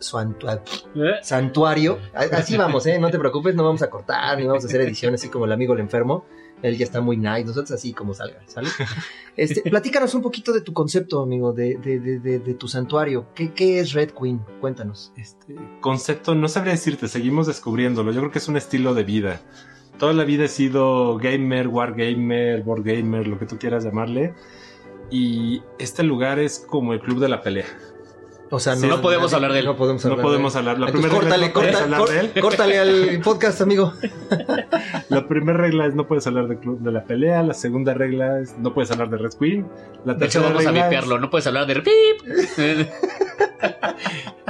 ¿Eh? santuario. Así vamos, ¿eh? No te preocupes, no vamos a cortar ni vamos a hacer edición así como el amigo el enfermo. Él ya está muy nice, nosotros así como salga, ¿sale? Este, platícanos un poquito de tu concepto, amigo, de, de, de, de- de tu santuario. ¿Qué, ¿Qué es Red Queen? Cuéntanos. Este concepto, no sabría decirte, seguimos descubriéndolo. Yo creo que es un estilo de vida. Toda la vida he sido gamer, wargamer, board gamer, lo que tú quieras llamarle. Y este lugar es como el club de la pelea. O sea, Sí, no podemos hablar de él. No podemos hablar no podemos de hablar. La Entonces, primera regla córtale, es no hablar de él. córtale al podcast, amigo. La primera regla es no puedes hablar del club de la pelea. La segunda regla es no puedes hablar de Red Queen. La De hecho, vamos a regla es- vipearlo. No puedes hablar de pip.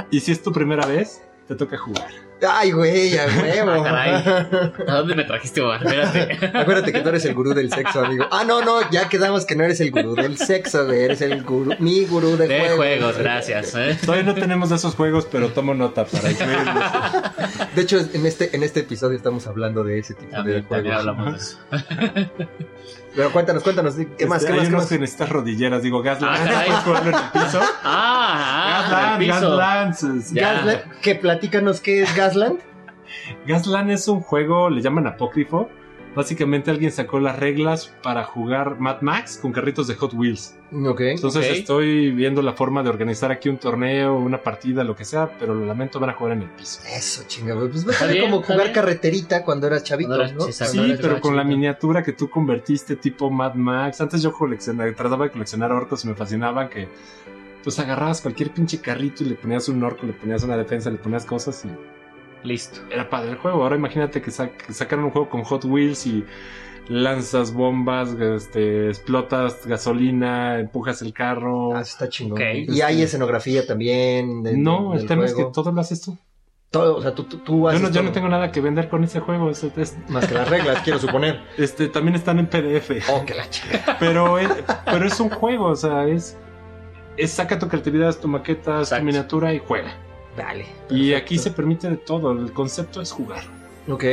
Y si es tu primera vez, te toca jugar. Ay, güey, a huevo. Ah, caray. ¿A dónde me trajiste, Omar? Espérate. Acuérdate que tú eres el gurú del sexo, amigo. Ah, no, no, ya quedamos que no eres el gurú del sexo, güey. Eres el gurú, mi gurú de, De juegos. juegos, gracias. ¿eh? Todavía no tenemos de esos juegos, pero tomo nota para incluirlos. De hecho, en este, en este episodio estamos hablando de ese tipo de También, juegos. hablamos de eso. Pero cuéntanos, cuéntanos, ¿qué más? Este, ¿Qué más? hay ¿Qué unos más? que necesitas rodilleras. Digo, Gasland. Ah, caray. ¿Puedes jugarlo en el piso? Ah, ah. Gasland. Ya. Gasland, que platícanos qué es Gasland. Gasland es un juego, le llaman apócrifo, Básicamente alguien sacó las reglas para jugar Mad Max con carritos de Hot Wheels. Ok. Entonces estoy viendo la forma de organizar aquí un torneo, una partida, lo que sea, pero lo lamento, van a jugar en el piso. Eso, chingado. Pues va a ser como jugar bien. carreterita cuando eras chavito, Cuando eras- ¿no? exacto. Sí, eras pero con la miniatura que tú convertiste tipo Mad Max. Antes yo coleccionaba, trataba de coleccionar orcos y me fascinaban que pues agarrabas cualquier pinche carrito y le ponías un orco, le ponías una defensa, le ponías cosas y Listo. era padre el juego. Ahora imagínate que, sa- que sacaron un juego con Hot Wheels y lanzas bombas, este, explotas gasolina, empujas el carro. Ah, está chingón. Y hay escenografía también. de- no, el tema es que todo lo haces tú. Todo, o sea, tú, tú, tú Yo haces no, yo no tengo nada que vender con ese juego. es- es- Más que las reglas, quiero suponer. este, también están en PDF. Oh, que la chica. Pero es, pero es un juego, o sea, es, es saca tu creatividad, tu maqueta, Exacto. tu miniatura y juega. Y aquí se permite de todo, el concepto es jugar. Ok.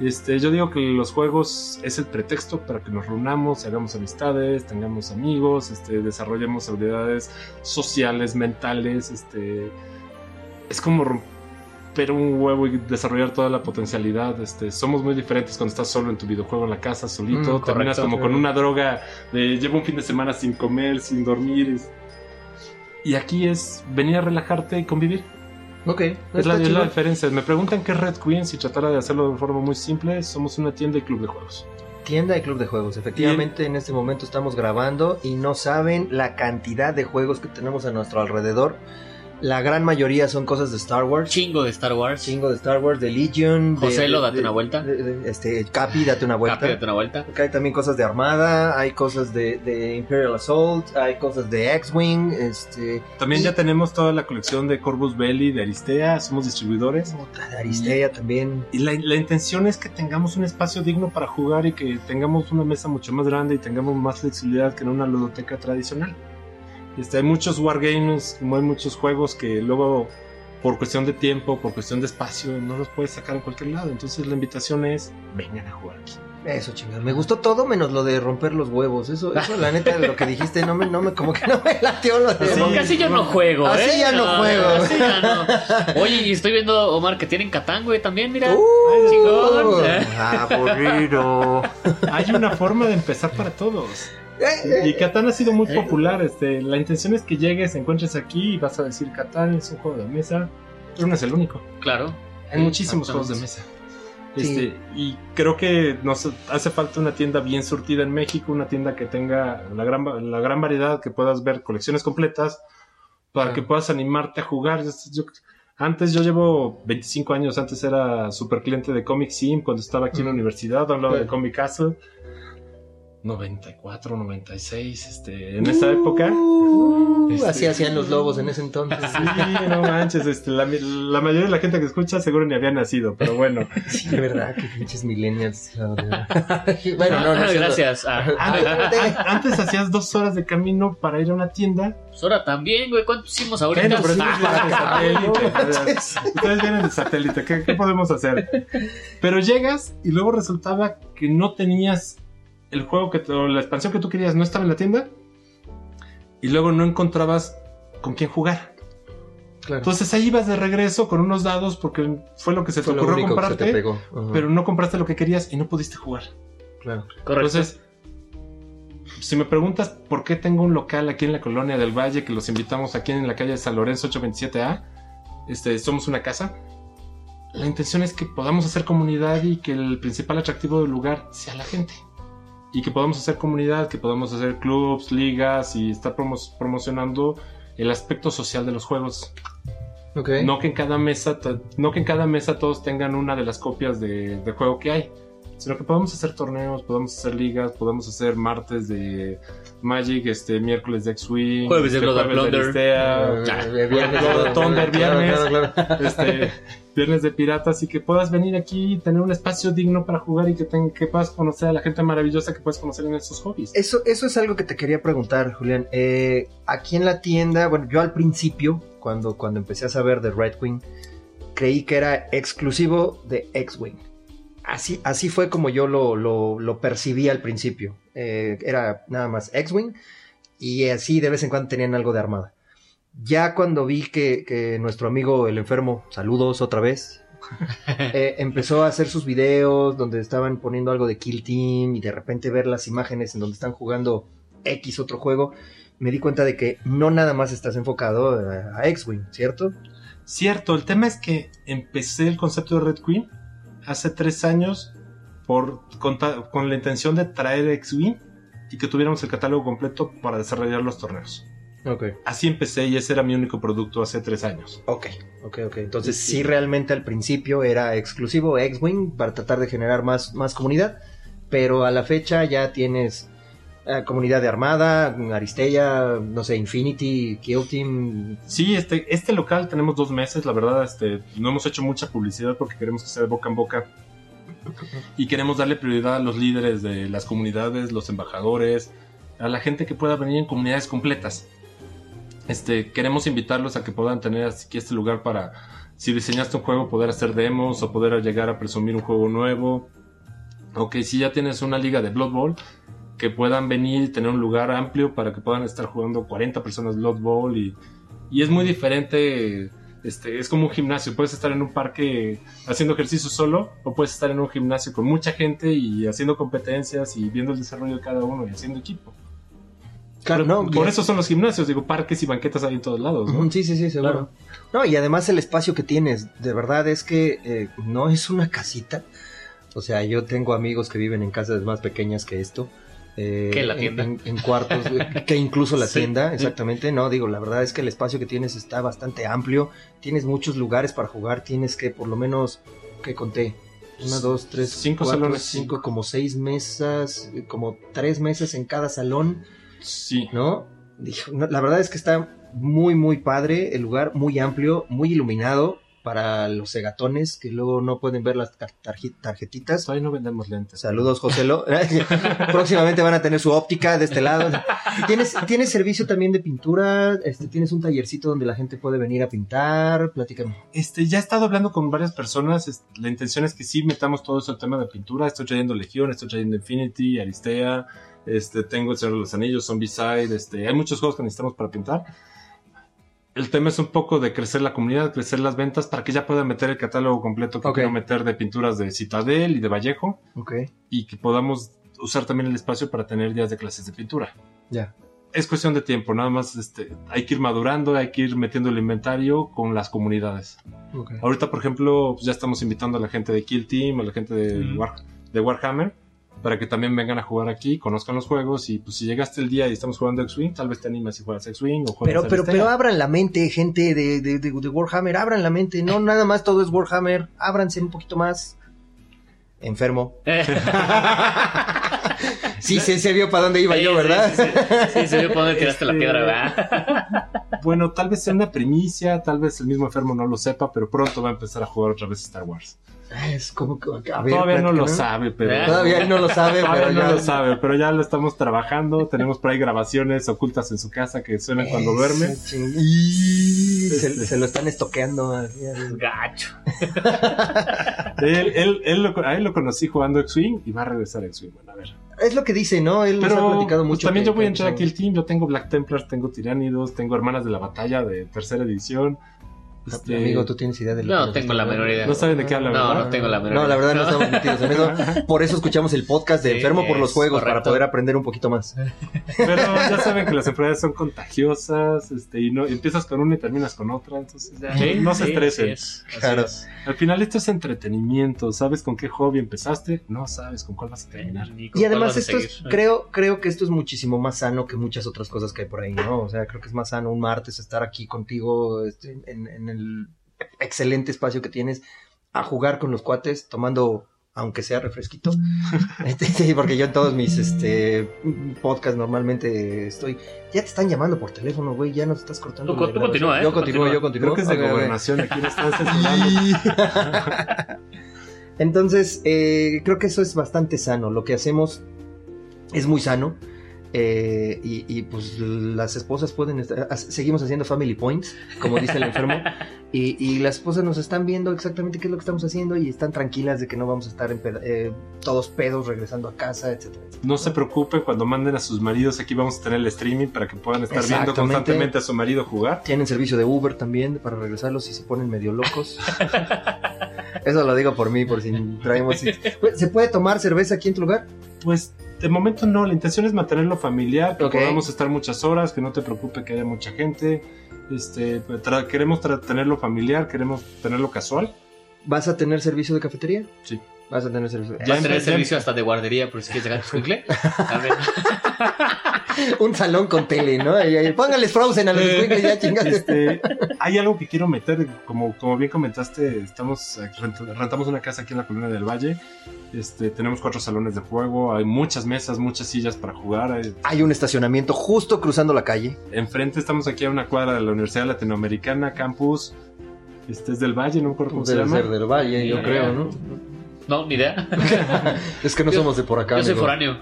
Este, yo digo que los juegos es el pretexto para que nos reunamos, hagamos amistades, tengamos amigos, este, desarrollemos habilidades sociales, mentales, este, es como romper un huevo y desarrollar toda la potencialidad. Este, somos muy diferentes cuando estás solo en tu videojuego en la casa, solito, Mm, terminas correcto. como con una droga de llevo un fin de semana sin comer, sin dormir. es- Y aquí es venir a relajarte y convivir. Ok. Es la, es la diferencia. Me preguntan qué es Red Queen. Si tratara de hacerlo de forma muy simple, somos una tienda y club de juegos. Tienda y club de juegos. Efectivamente, en este momento estamos grabando y no saben la cantidad de juegos que tenemos a nuestro alrededor. La gran mayoría son cosas de Star Wars. Chingo de Star Wars. Chingo de Star Wars, de Legion. de- Joselo, de- date de- una vuelta. de- de- este, Capi, date una vuelta. Capi, date una vuelta. Acá hay también cosas de Armada, hay cosas de, de Imperial Assault, hay cosas de X-Wing, este, También Y- ya tenemos toda la colección de Corvus Belli, de Aristea. Somos distribuidores. otra de Aristea también. Y la, la intención es que tengamos un espacio digno para jugar y que tengamos una mesa mucho más grande y tengamos más flexibilidad que en una ludoteca tradicional. Este, hay muchos wargames, como hay muchos juegos que luego, por cuestión de tiempo, por cuestión de espacio, no los puedes sacar en cualquier lado. Entonces la invitación es, vengan a jugar aquí. Eso, chingado. Me gustó todo menos lo de romper los huevos. Eso, eso la neta, de lo que dijiste, no me, no me, como que no me latió lo de Sí. Como que así yo no juego, Así ¿eh? ya no juego. así ya no. Oye, y estoy viendo, Omar, que tienen Catán, güey, también, mira. ¡Uh! chingón. Aburrido. Hay una forma de empezar para todos. Eh, Y Catán ha sido muy Eh. popular. Este, la intención es que llegues, encuentres aquí y vas a decir Catán es un juego de mesa. Pero no es el único. Claro. Hay Sí, muchísimos juegos de mesa. Este, Y creo que nos hace falta una tienda bien surtida en México, una tienda que tenga la gran, la gran variedad, que puedas ver colecciones completas, para Claro. que puedas animarte a jugar. Yo- yo- antes yo llevo 25 años, antes era super cliente de Comic Sim cuando estaba aquí en la Mm. universidad, hablaba de Claro. Comic Castle. 94, 96, este, en esa época. Uh, Este- Así hacían los lobos en ese entonces. Sí, no manches, este, la, la mayoría de la gente que escucha seguro ni había nacido, pero bueno. Sí, de verdad, que pinches millennials. bueno, no, no. Gracias. Ah, Antes, an- antes hacías dos horas de camino para ir a una tienda. pues ahora también, güey. ¿Cuánto hicimos ahorita? Bueno, pero Ah, ustedes vienen de no satélite. Ustedes vienen de satélite. ¿Qué, qué podemos hacer? Pero llegas y luego resultaba que no tenías el juego que o la expansión que tú querías no estaba en la tienda. Y luego no encontrabas con quién jugar. Claro. Entonces ahí ibas de regreso con unos dados porque fue lo que se te Fue ocurrió te comprarte. Pero no compraste lo que querías y no pudiste jugar. claro. Correcto. Entonces, si me preguntas por qué tengo un local aquí en la colonia del Valle, que los invitamos aquí en la calle de San Lorenzo 827A, este, somos una casa, la intención es que podamos hacer comunidad y que el principal atractivo del lugar sea la gente. Y que podamos hacer comunidad, que podamos hacer clubs, ligas y estar promo- promocionando el aspecto social de los juegos. Ok. No que en cada mesa, no que en cada mesa todos tengan una de las copias de, de juego que hay, sino que podamos hacer torneos, podamos hacer ligas, podemos hacer martes de Magic, este miércoles de X-Wing, Jueves de este, Blood de Eh, viernes, Claro, claro, Thunder, claro, viernes. Viernes de piratas y que puedas venir aquí y tener un espacio digno para jugar y que, ten- que puedas conocer a la gente maravillosa que puedes conocer en estos hobbies. Eso, eso es algo que te quería preguntar, Julián. Eh, aquí en la tienda, bueno, yo al principio, cuando, cuando empecé a saber de Red Wing, creí que era exclusivo de X-Wing. Así, así fue como yo lo, lo- lo percibí al principio. Eh, era nada más X-Wing y así de vez en cuando tenían algo de armada. Ya cuando vi que, que nuestro amigo el enfermo, saludos otra vez, eh, empezó a hacer sus videos donde estaban poniendo algo de Kill Team y de repente ver las imágenes en donde están jugando X otro juego, me di cuenta de que no nada más estás enfocado a, a X-Wing, ¿cierto? Cierto, el tema es que empecé el concepto de Red Queen hace tres años por, con, con la intención de traer X-Wing y que tuviéramos el catálogo completo para desarrollar los torneos. Ok. Así empecé y ese era mi único producto hace tres años. Ok, ok, ok. Entonces sí, realmente al principio era exclusivo X-Wing para tratar de generar más, más comunidad, pero a la fecha ya tienes eh, comunidad de Armada, Aristella, no sé, Infinity, Kill Team. Sí, este, este local tenemos dos meses, la verdad, este, no hemos hecho mucha publicidad porque queremos que sea de boca en boca. Y queremos darle prioridad a los líderes de las comunidades, los embajadores, a la gente que pueda venir en comunidades completas. Este, queremos invitarlos a que puedan tener aquí este lugar para, si diseñaste un juego, poder hacer demos o poder llegar a presumir un juego nuevo. O que si ya tienes una liga de Blood Bowl, que puedan venir y tener un lugar amplio para que puedan estar jugando 40 personas Blood Bowl y, es muy diferente. Este, es como un gimnasio, puedes estar en un parque haciendo ejercicio solo o puedes estar en un gimnasio con mucha gente y haciendo competencias y viendo el desarrollo de cada uno y haciendo equipo. Claro, no, por eso son los gimnasios, digo, parques y banquetas hay en todos lados, ¿no? Ujú, Sí, sí, sí, seguro. No, y además el espacio que tienes, de verdad es que eh, no es una casita. O sea, yo tengo amigos que viven en casas más pequeñas que esto. eh, Que la en- tienda. En, en cuartos, que incluso la Sí. tienda, exactamente. No, digo, la verdad es que el espacio que tienes está bastante amplio. Tienes muchos lugares para jugar. Tienes que, por lo menos, que conté. Una, dos, tres, Cinco cuatro, salones. cinco, como seis mesas, como tres mesas en cada salón. Sí. ¿no? La verdad es que está muy, muy padre el lugar, muy amplio, muy iluminado para los segatones que luego no pueden ver las tar- tarje- tarjetitas. Todavía no vendemos lentes. Saludos, Joselo. Próximamente van a tener su óptica de este lado. ¿Tienes, ¿Tienes servicio también de pintura? Este, ¿Tienes un tallercito donde la gente puede venir a pintar? Platícame. Este, ya he estado hablando con varias personas. La intención es que sí metamos todo eso el tema de pintura. Estoy trayendo Legión, estoy trayendo Infinity, Aristea. Este, tengo el Señor de los Anillos, Zombicide. Este, hay muchos juegos que necesitamos para pintar. El tema es un poco de crecer la comunidad, crecer las ventas para que ya puedan meter el catálogo completo que quiero meter de pinturas de Citadel y de Vallejo y que podamos usar también el espacio para tener días de clases de pintura. ya. Es cuestión de tiempo, nada más este, hay que ir madurando, hay que ir metiendo el inventario con las comunidades. ok. Ahorita, por ejemplo, pues ya estamos invitando a la gente de Kill Team, a la gente de, Mm. War- de Warhammer, para que también vengan a jugar aquí, conozcan los juegos y pues si llegaste el día y estamos jugando X-Wing, tal vez te animas y juegas X-Wing o juegas Pero, pero, pero abran la mente, gente de, de, de- de Warhammer, abran la mente. No, nada más todo es Warhammer. Ábranse un poquito más. Enfermo. Sí, se, se vio para dónde iba yo, ¿verdad? Sí, sí, sí. Sí, se vio por dónde tiraste la Este- piedra, ¿verdad? Bueno, tal vez sea una primicia, tal vez el mismo enfermo no lo sepa, pero pronto va a empezar a jugar otra vez Star Wars. Es como que, a ver, Todavía no lo sabe, pero... Todavía no lo sabe, Todavía pero no ya lo sabe, pero ya lo estamos trabajando. Tenemos por ahí grabaciones ocultas en su casa que suenan cuando duerme. Eso, ching- y se, Este. se lo están estoqueando. así, así. Gacho. Él, él, él lo, a él lo conocí jugando X-Wing y va a regresar a X-Wing. Bueno, a ver. Es lo que dice, ¿no? Él nos ha Pero platicado pues, mucho. también que- yo voy a entrar aquí el team. Yo tengo Black Templars, tengo Tiránidos, tengo Hermanas de la Batalla de tercera edición. Este, Amigo, ¿tú tienes idea de lo No que nos tengo la menor idea. No saben de qué habla, No, ¿verdad? no tengo la menor No, la verdad no estamos metidos en eso. Por eso escuchamos el podcast de Sí, Enfermo por los Juegos, para poder aprender un poquito más. Pero ya saben que las enfermedades son contagiosas este, y no empiezas con una y terminas con otra. Entonces ya, Sí, no se sí, estresen. es, Claro. es. Al final esto es entretenimiento. ¿Sabes con qué hobby empezaste? No sabes con cuál vas a terminar. Y cuál además esto es, creo, creo que esto es muchísimo más sano que muchas otras cosas que hay por ahí, ¿no? O sea, creo que es más sano un martes estar aquí contigo este, en, en el excelente espacio que tienes a jugar con los cuates, tomando aunque sea refresquito. Este, sí, porque yo en todos mis este podcasts normalmente estoy. Ya te están llamando por teléfono, güey, ya nos estás cortando. Tú- tú continúa, ¿eh? Yo continúo, Continúa. yo continúo. Creo que es de gobernación. Aquí no están censurando. Entonces, eh, creo que eso es bastante sano. Lo que hacemos es muy sano. Eh, y, y, pues las esposas pueden estar, ha- seguimos haciendo family points, como dice el enfermo, y, y las esposas nos están viendo exactamente qué es lo que estamos haciendo y están tranquilas de que no vamos a estar en eh, todos pedos regresando a casa, etcétera. etcétera. No se preocupen cuando manden a sus maridos. Aquí vamos a tener el streaming para que puedan estar viendo constantemente a su marido jugar. Tienen servicio de Uber también para regresarlos si se ponen medio locos. Eso lo digo por mí, por si traemos. ¿Se puede tomar cerveza aquí en tu lugar? Pues de momento no, la intención es mantenerlo familiar, que podamos estar muchas horas, que no te preocupe que haya mucha gente. Este, pues, tra- queremos tra- tenerlo familiar, queremos tenerlo casual. ¿Vas a tener servicio de cafetería? Sí. Vas a tener servicio. Ya tener ya- servicio hasta de guardería por si quieres sacar tu ver. Un salón con tele, ¿no? Ahí- ahí, Póngales Frozen a los squinkles, ya chingaste. Este, hay algo que quiero meter, como, como bien comentaste, estamos eh, rent- rentamos una casa aquí en la Colonia del Valle. Este, tenemos cuatro salones de juego, hay muchas mesas, muchas sillas para jugar. hay- Hay un estacionamiento justo cruzando la calle. enfrente estamos aquí a una cuadra de la Universidad Latinoamericana, campus. Este es del Valle, no me acuerdo cómo se Debe llama. ser del valle, yo creo. ¿no? No, ni idea. Es que no Yo- somos de por acá. Yo soy amigo. foráneo.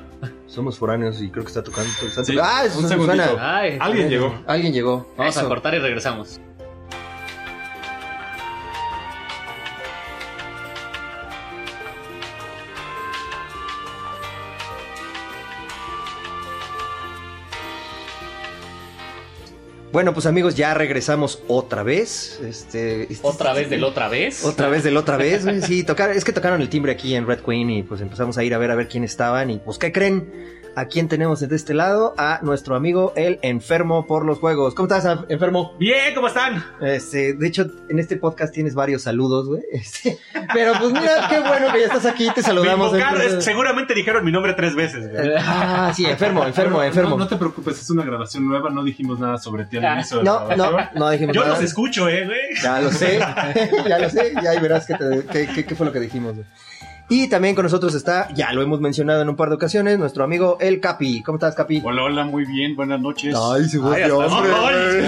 Somos foráneos y creo que está tocando. está Sí, tocando- ah, eso un suena. segundito. Ay, Alguien llegó. Alguien llegó. Vamos a cortar y regresamos. Bueno, pues amigos, ya regresamos otra vez. Este, este- Otra vez del otra vez. Otra vez del otra vez. Sí, tocar, es que tocaron el timbre aquí en Red Queen y pues empezamos a ir a ver a ver quién estaban y pues ¿qué creen? ¿A quién tenemos de este lado? A nuestro amigo el enfermo por los juegos. ¿Cómo estás, enfermo? Bien, ¿cómo están? Este, de hecho, en este podcast tienes varios saludos, güey. Este, pero pues mira, qué bueno que ya estás aquí, te Me saludamos. es- seguramente dijeron mi nombre tres veces. güey. Ah, sí, enfermo, enfermo, enfermo. No, no te preocupes, es una grabación nueva, no dijimos nada sobre ti al Ah, inicio de la No, no, no dijimos Yo nada. los escucho, eh, güey. Ya lo sé, ya lo sé, ya ahí verás qué, te- qué- qué- qué fue lo que dijimos. güey. Y también con nosotros está, ya lo hemos mencionado en un par de ocasiones, nuestro amigo El Capi. ¿Cómo estás, Capi? Hola, hola, muy bien, buenas noches. Ay, hasta- hombre.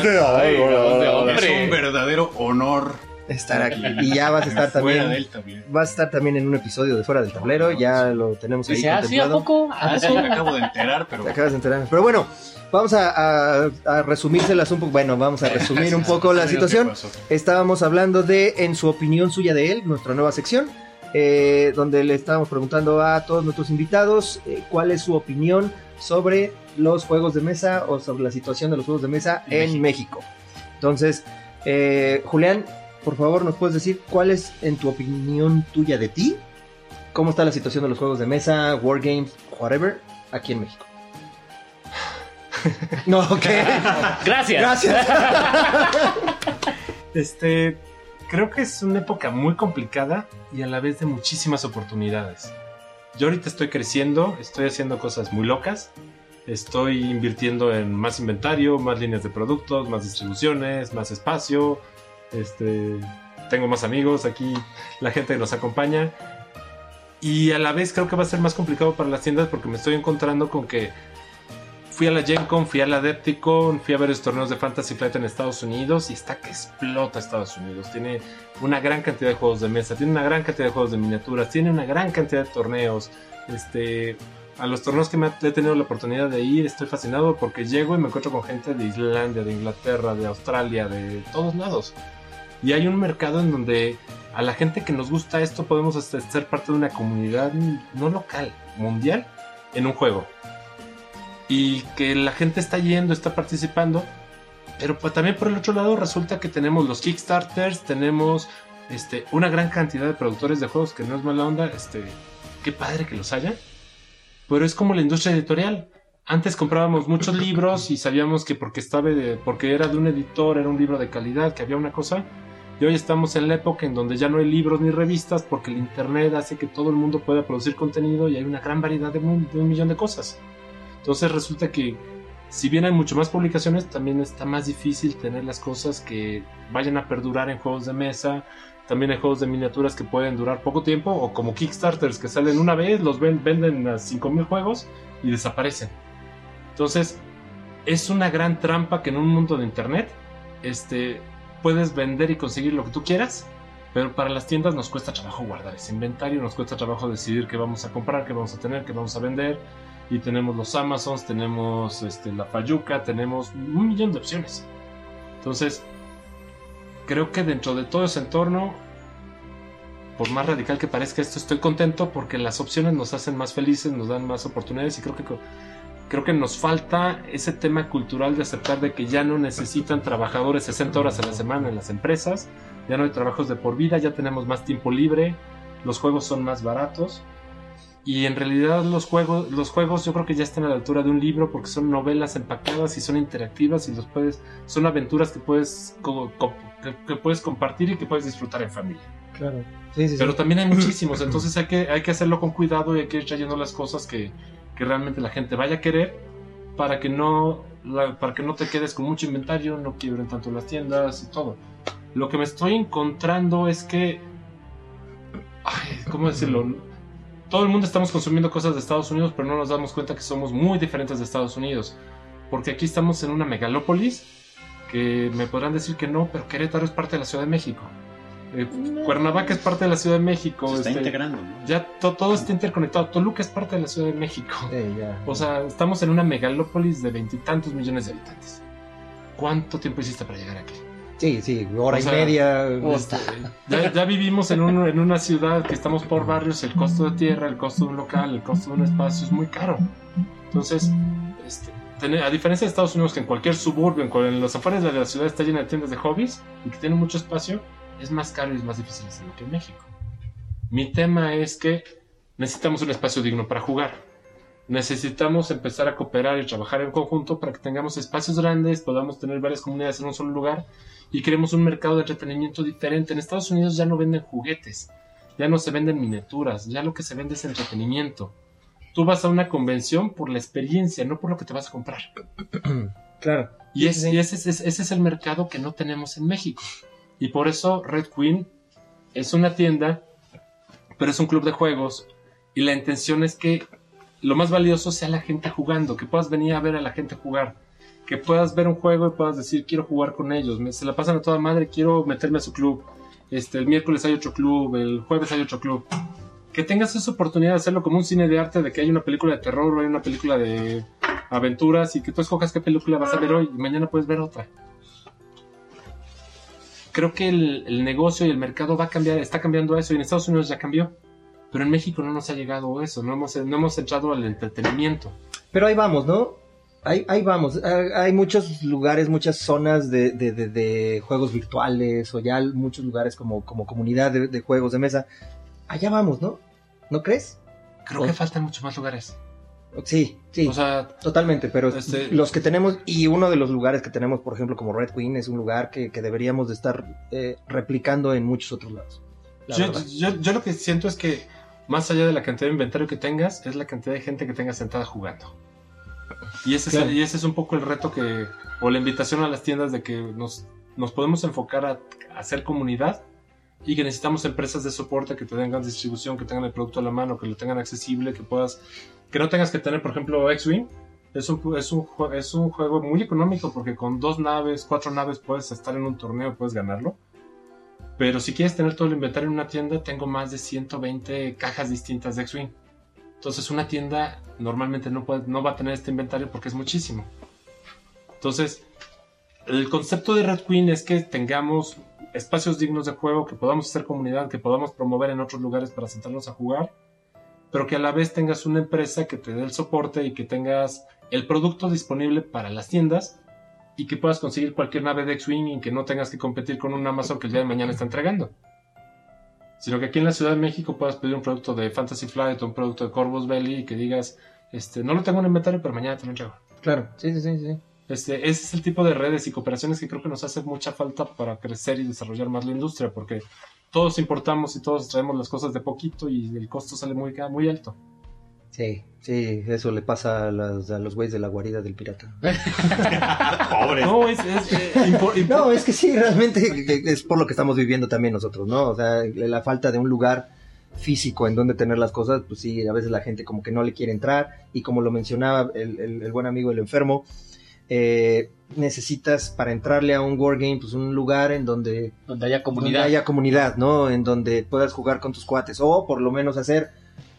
Es un verdadero honor Estar aquí. Y ya vas a estar fuera de también. él también. Vas a estar también en un episodio de Fuera del Tablero, ya lo tenemos ahí Dice, ah, sí, ¿a poco? Ah, sí, me acabo de enterar, pero Te acabas de enterar. Pero bueno, vamos a, a, a resumírselas un poco. Bueno, vamos a resumir un poco la ¿Qué situación. Estábamos hablando de, en su opinión suya de él, nuestra nueva sección, eh, donde le estábamos preguntando a todos nuestros invitados eh, cuál es su opinión sobre los juegos de mesa o sobre la situación de los juegos de mesa en México. Entonces, eh, Julián, por favor, ¿nos puedes decir cuál es, en tu opinión tuya de ti, cómo está la situación de los juegos de mesa, wargames, whatever, aquí en México? no, ok. Gracias. Gracias. Este, creo que es una época muy complicada y a la vez de muchísimas oportunidades. Yo ahorita estoy creciendo, estoy haciendo cosas muy locas, estoy invirtiendo en más inventario, más líneas de productos, más distribuciones, más espacio, este, tengo más amigos aquí, la gente que nos acompaña. Y a la vez creo que va a ser más complicado para las tiendas porque me estoy encontrando con que fui a la Gen Con, fui a la Adepticon, fui a ver los torneos de Fantasy Flight en Estados Unidos y está que explota Estados Unidos. Tiene una gran cantidad de juegos de mesa, tiene una gran cantidad de juegos de miniaturas, tiene una gran cantidad de torneos. Este, a los torneos que he tenido la oportunidad de ir, estoy fascinado porque llego y me encuentro con gente de Islandia, de Inglaterra, de Australia, de todos lados. Y hay un mercado en donde a la gente que nos gusta esto podemos ser parte de una comunidad no local, mundial, en un juego y que la gente está yendo, está participando. Pero pues, también por el otro lado resulta que tenemos los Kickstarters, tenemos este, una gran cantidad de productores de juegos que no es mala onda, este, qué padre que los haya. Pero es como la industria editorial. Antes comprábamos muchos libros y sabíamos que porque estaba de- porque era de un editor, era un libro de calidad, que había una cosa. Y hoy estamos en la época en donde ya no hay libros ni revistas porque el internet hace que todo el mundo pueda producir contenido y hay una gran variedad de un- de un millón de cosas. Entonces resulta que si bien hay mucho más publicaciones, también está más difícil tener las cosas que vayan a perdurar en juegos de mesa. También hay juegos de miniaturas que pueden durar poco tiempo o como Kickstarters que salen una vez, los ven- venden a 5000 juegos y desaparecen. Entonces, es una gran trampa que en un mundo de internet este puedes vender y conseguir lo que tú quieras, pero para las tiendas nos cuesta trabajo guardar ese inventario, nos cuesta trabajo decidir qué vamos a comprar, qué vamos a tener, qué vamos a vender y tenemos los Amazons, tenemos este, la Fayuca, tenemos un millón de opciones. Entonces, creo que dentro de todo ese entorno, por más radical que parezca esto, estoy contento porque las opciones nos hacen más felices, nos dan más oportunidades y creo que creo que nos falta ese tema cultural de aceptar de que ya no necesitan trabajadores 60 horas a la semana en las empresas, ya no hay trabajos de por vida, ya tenemos más tiempo libre, los juegos son más baratos. Y en realidad los juegos, los juegos yo creo que ya están a la altura de un libro porque son novelas empacadas y son interactivas y los puedes, son aventuras que puedes, que, que puedes compartir y que puedes disfrutar en familia. Claro. Sí, sí, sí. Pero también hay muchísimos, entonces hay que, hay que hacerlo con cuidado y hay que ir trayendo las cosas que, que realmente la gente vaya a querer para que no la- para que no te quedes con mucho inventario, no quiebren tanto las tiendas y todo. Lo que me estoy encontrando es que ay, ¿cómo decirlo? Todo el mundo estamos consumiendo cosas de Estados Unidos, pero no nos damos cuenta que somos muy diferentes de Estados Unidos. Porque aquí estamos en una megalópolis que me podrán decir que no, pero Querétaro es parte de la Ciudad de México. Eh, Cuernavaca es parte de la Ciudad de México. Se está este, integrando, ¿no? ya to- todo está interconectado. Toluca es parte de la Ciudad de México. Eh, ya. O sea, estamos en una megalópolis de veintitantos millones de habitantes. ¿Cuánto tiempo hiciste para llegar aquí? Sí, sí, hora O y media. Este, ya, ya vivimos en, un- en una ciudad que estamos por barrios, el costo de tierra, el costo de un local, el costo de un espacio es muy caro. Entonces, este, a diferencia de Estados Unidos, que en cualquier suburbio, en, las afueras de la ciudad está llena de tiendas de hobbies y que tiene mucho espacio, es más caro y es más difícil hacerlo que en México. Mi tema es que necesitamos un espacio digno para jugar. Necesitamos empezar a cooperar y trabajar en conjunto para que tengamos espacios grandes, podamos tener varias comunidades en un solo lugar y creemos un mercado de entretenimiento diferente. En Estados Unidos ya no venden juguetes, ya no se venden miniaturas, ya lo que se vende es entretenimiento. Tú vas a una convención por la experiencia, no por lo que te vas a comprar. Claro. Y, es- y ese, es, ese es el mercado que no tenemos en México. Y por eso Red Queen es una tienda, pero es un club de juegos. Y la intención es que lo más valioso sea la gente jugando, que puedas venir a ver a la gente jugar. Que puedas ver un juego y puedas decir, quiero jugar con ellos. Me- se la pasan a toda madre, quiero meterme a su club. Este, el miércoles hay otro club, el jueves hay otro club. Que tengas esa oportunidad de hacerlo como un cine de arte, de que hay una película de terror o hay una película de aventuras y que tú escojas qué película vas a ver hoy y mañana puedes ver otra. Creo que el, el negocio y el mercado va a cambiar, está cambiando eso y en Estados Unidos ya cambió. Pero en México no nos ha llegado eso, no hemos, no hemos entrado al entretenimiento. Pero ahí vamos, ¿no? Ahí, ahí vamos. Hay, hay muchos lugares, muchas zonas de, de- de- de juegos virtuales o ya muchos lugares como, como comunidad de, juegos de mesa. Allá vamos, ¿no? ¿No crees? Creo que faltan muchos más lugares. Sí, sí. O sea, Totalmente, pero Este- los que tenemos, y uno de los lugares que tenemos, por ejemplo, como Red Queen, es un lugar que, que deberíamos de estar eh, replicando en muchos otros lados. La yo, yo- yo lo que siento es que más allá de la cantidad de inventario que tengas, es la cantidad de gente que tengas sentada jugando. Y ese, Claro. es, y ese es un poco el reto que, o la invitación a las tiendas de que nos, nos podemos enfocar a, a hacer comunidad y que necesitamos empresas de soporte que te tengan distribución, que tengan el producto a la mano, que lo tengan accesible, que puedas, que no tengas que tener, por ejemplo, X-Wing. Es un, es, un, es un juego muy económico porque con dos naves, cuatro naves puedes estar en un torneo, puedes ganarlo. Pero si quieres tener todo el inventario en una tienda, tengo más de 120 cajas distintas de X-Wing. Entonces una tienda normalmente no, va a tener este inventario porque es muchísimo. Entonces, el concepto de Red Queen es que tengamos espacios dignos de juego, que podamos hacer comunidad, que podamos promover en otros lugares para sentarnos a jugar, pero que a la vez tengas una empresa que te dé el soporte y que tengas el producto disponible para las tiendas y que puedas conseguir cualquier nave de X-Wing y que no tengas que competir con un Amazon que el día de mañana está entregando. Sino que aquí en la Ciudad de México puedas pedir un producto de Fantasy Flight o un producto de Corvus Belly y que digas, este, no lo tengo en inventario, pero mañana te lo entrego. Claro, sí, sí, sí, sí. Este, ese es el tipo de redes y cooperaciones que creo que nos hace mucha falta para crecer y desarrollar más la industria, porque todos importamos y todos traemos las cosas de poquito y el costo sale muy, muy alto. Sí, sí, eso le pasa a, las- a los güeyes de la guarida del pirata. Pobres. No, es, es, eh, No, es que sí, realmente es por lo que estamos viviendo también nosotros, ¿no? O sea, la falta de un lugar físico en donde tener las cosas, pues sí, a veces la gente como que no le quiere entrar y como lo mencionaba el, el- el buen amigo el enfermo, eh, necesitas para entrarle a un wargame, pues un lugar en donde, Donde haya donde comunidad. haya comunidad, ¿no? En donde puedas jugar con tus cuates o por lo menos hacer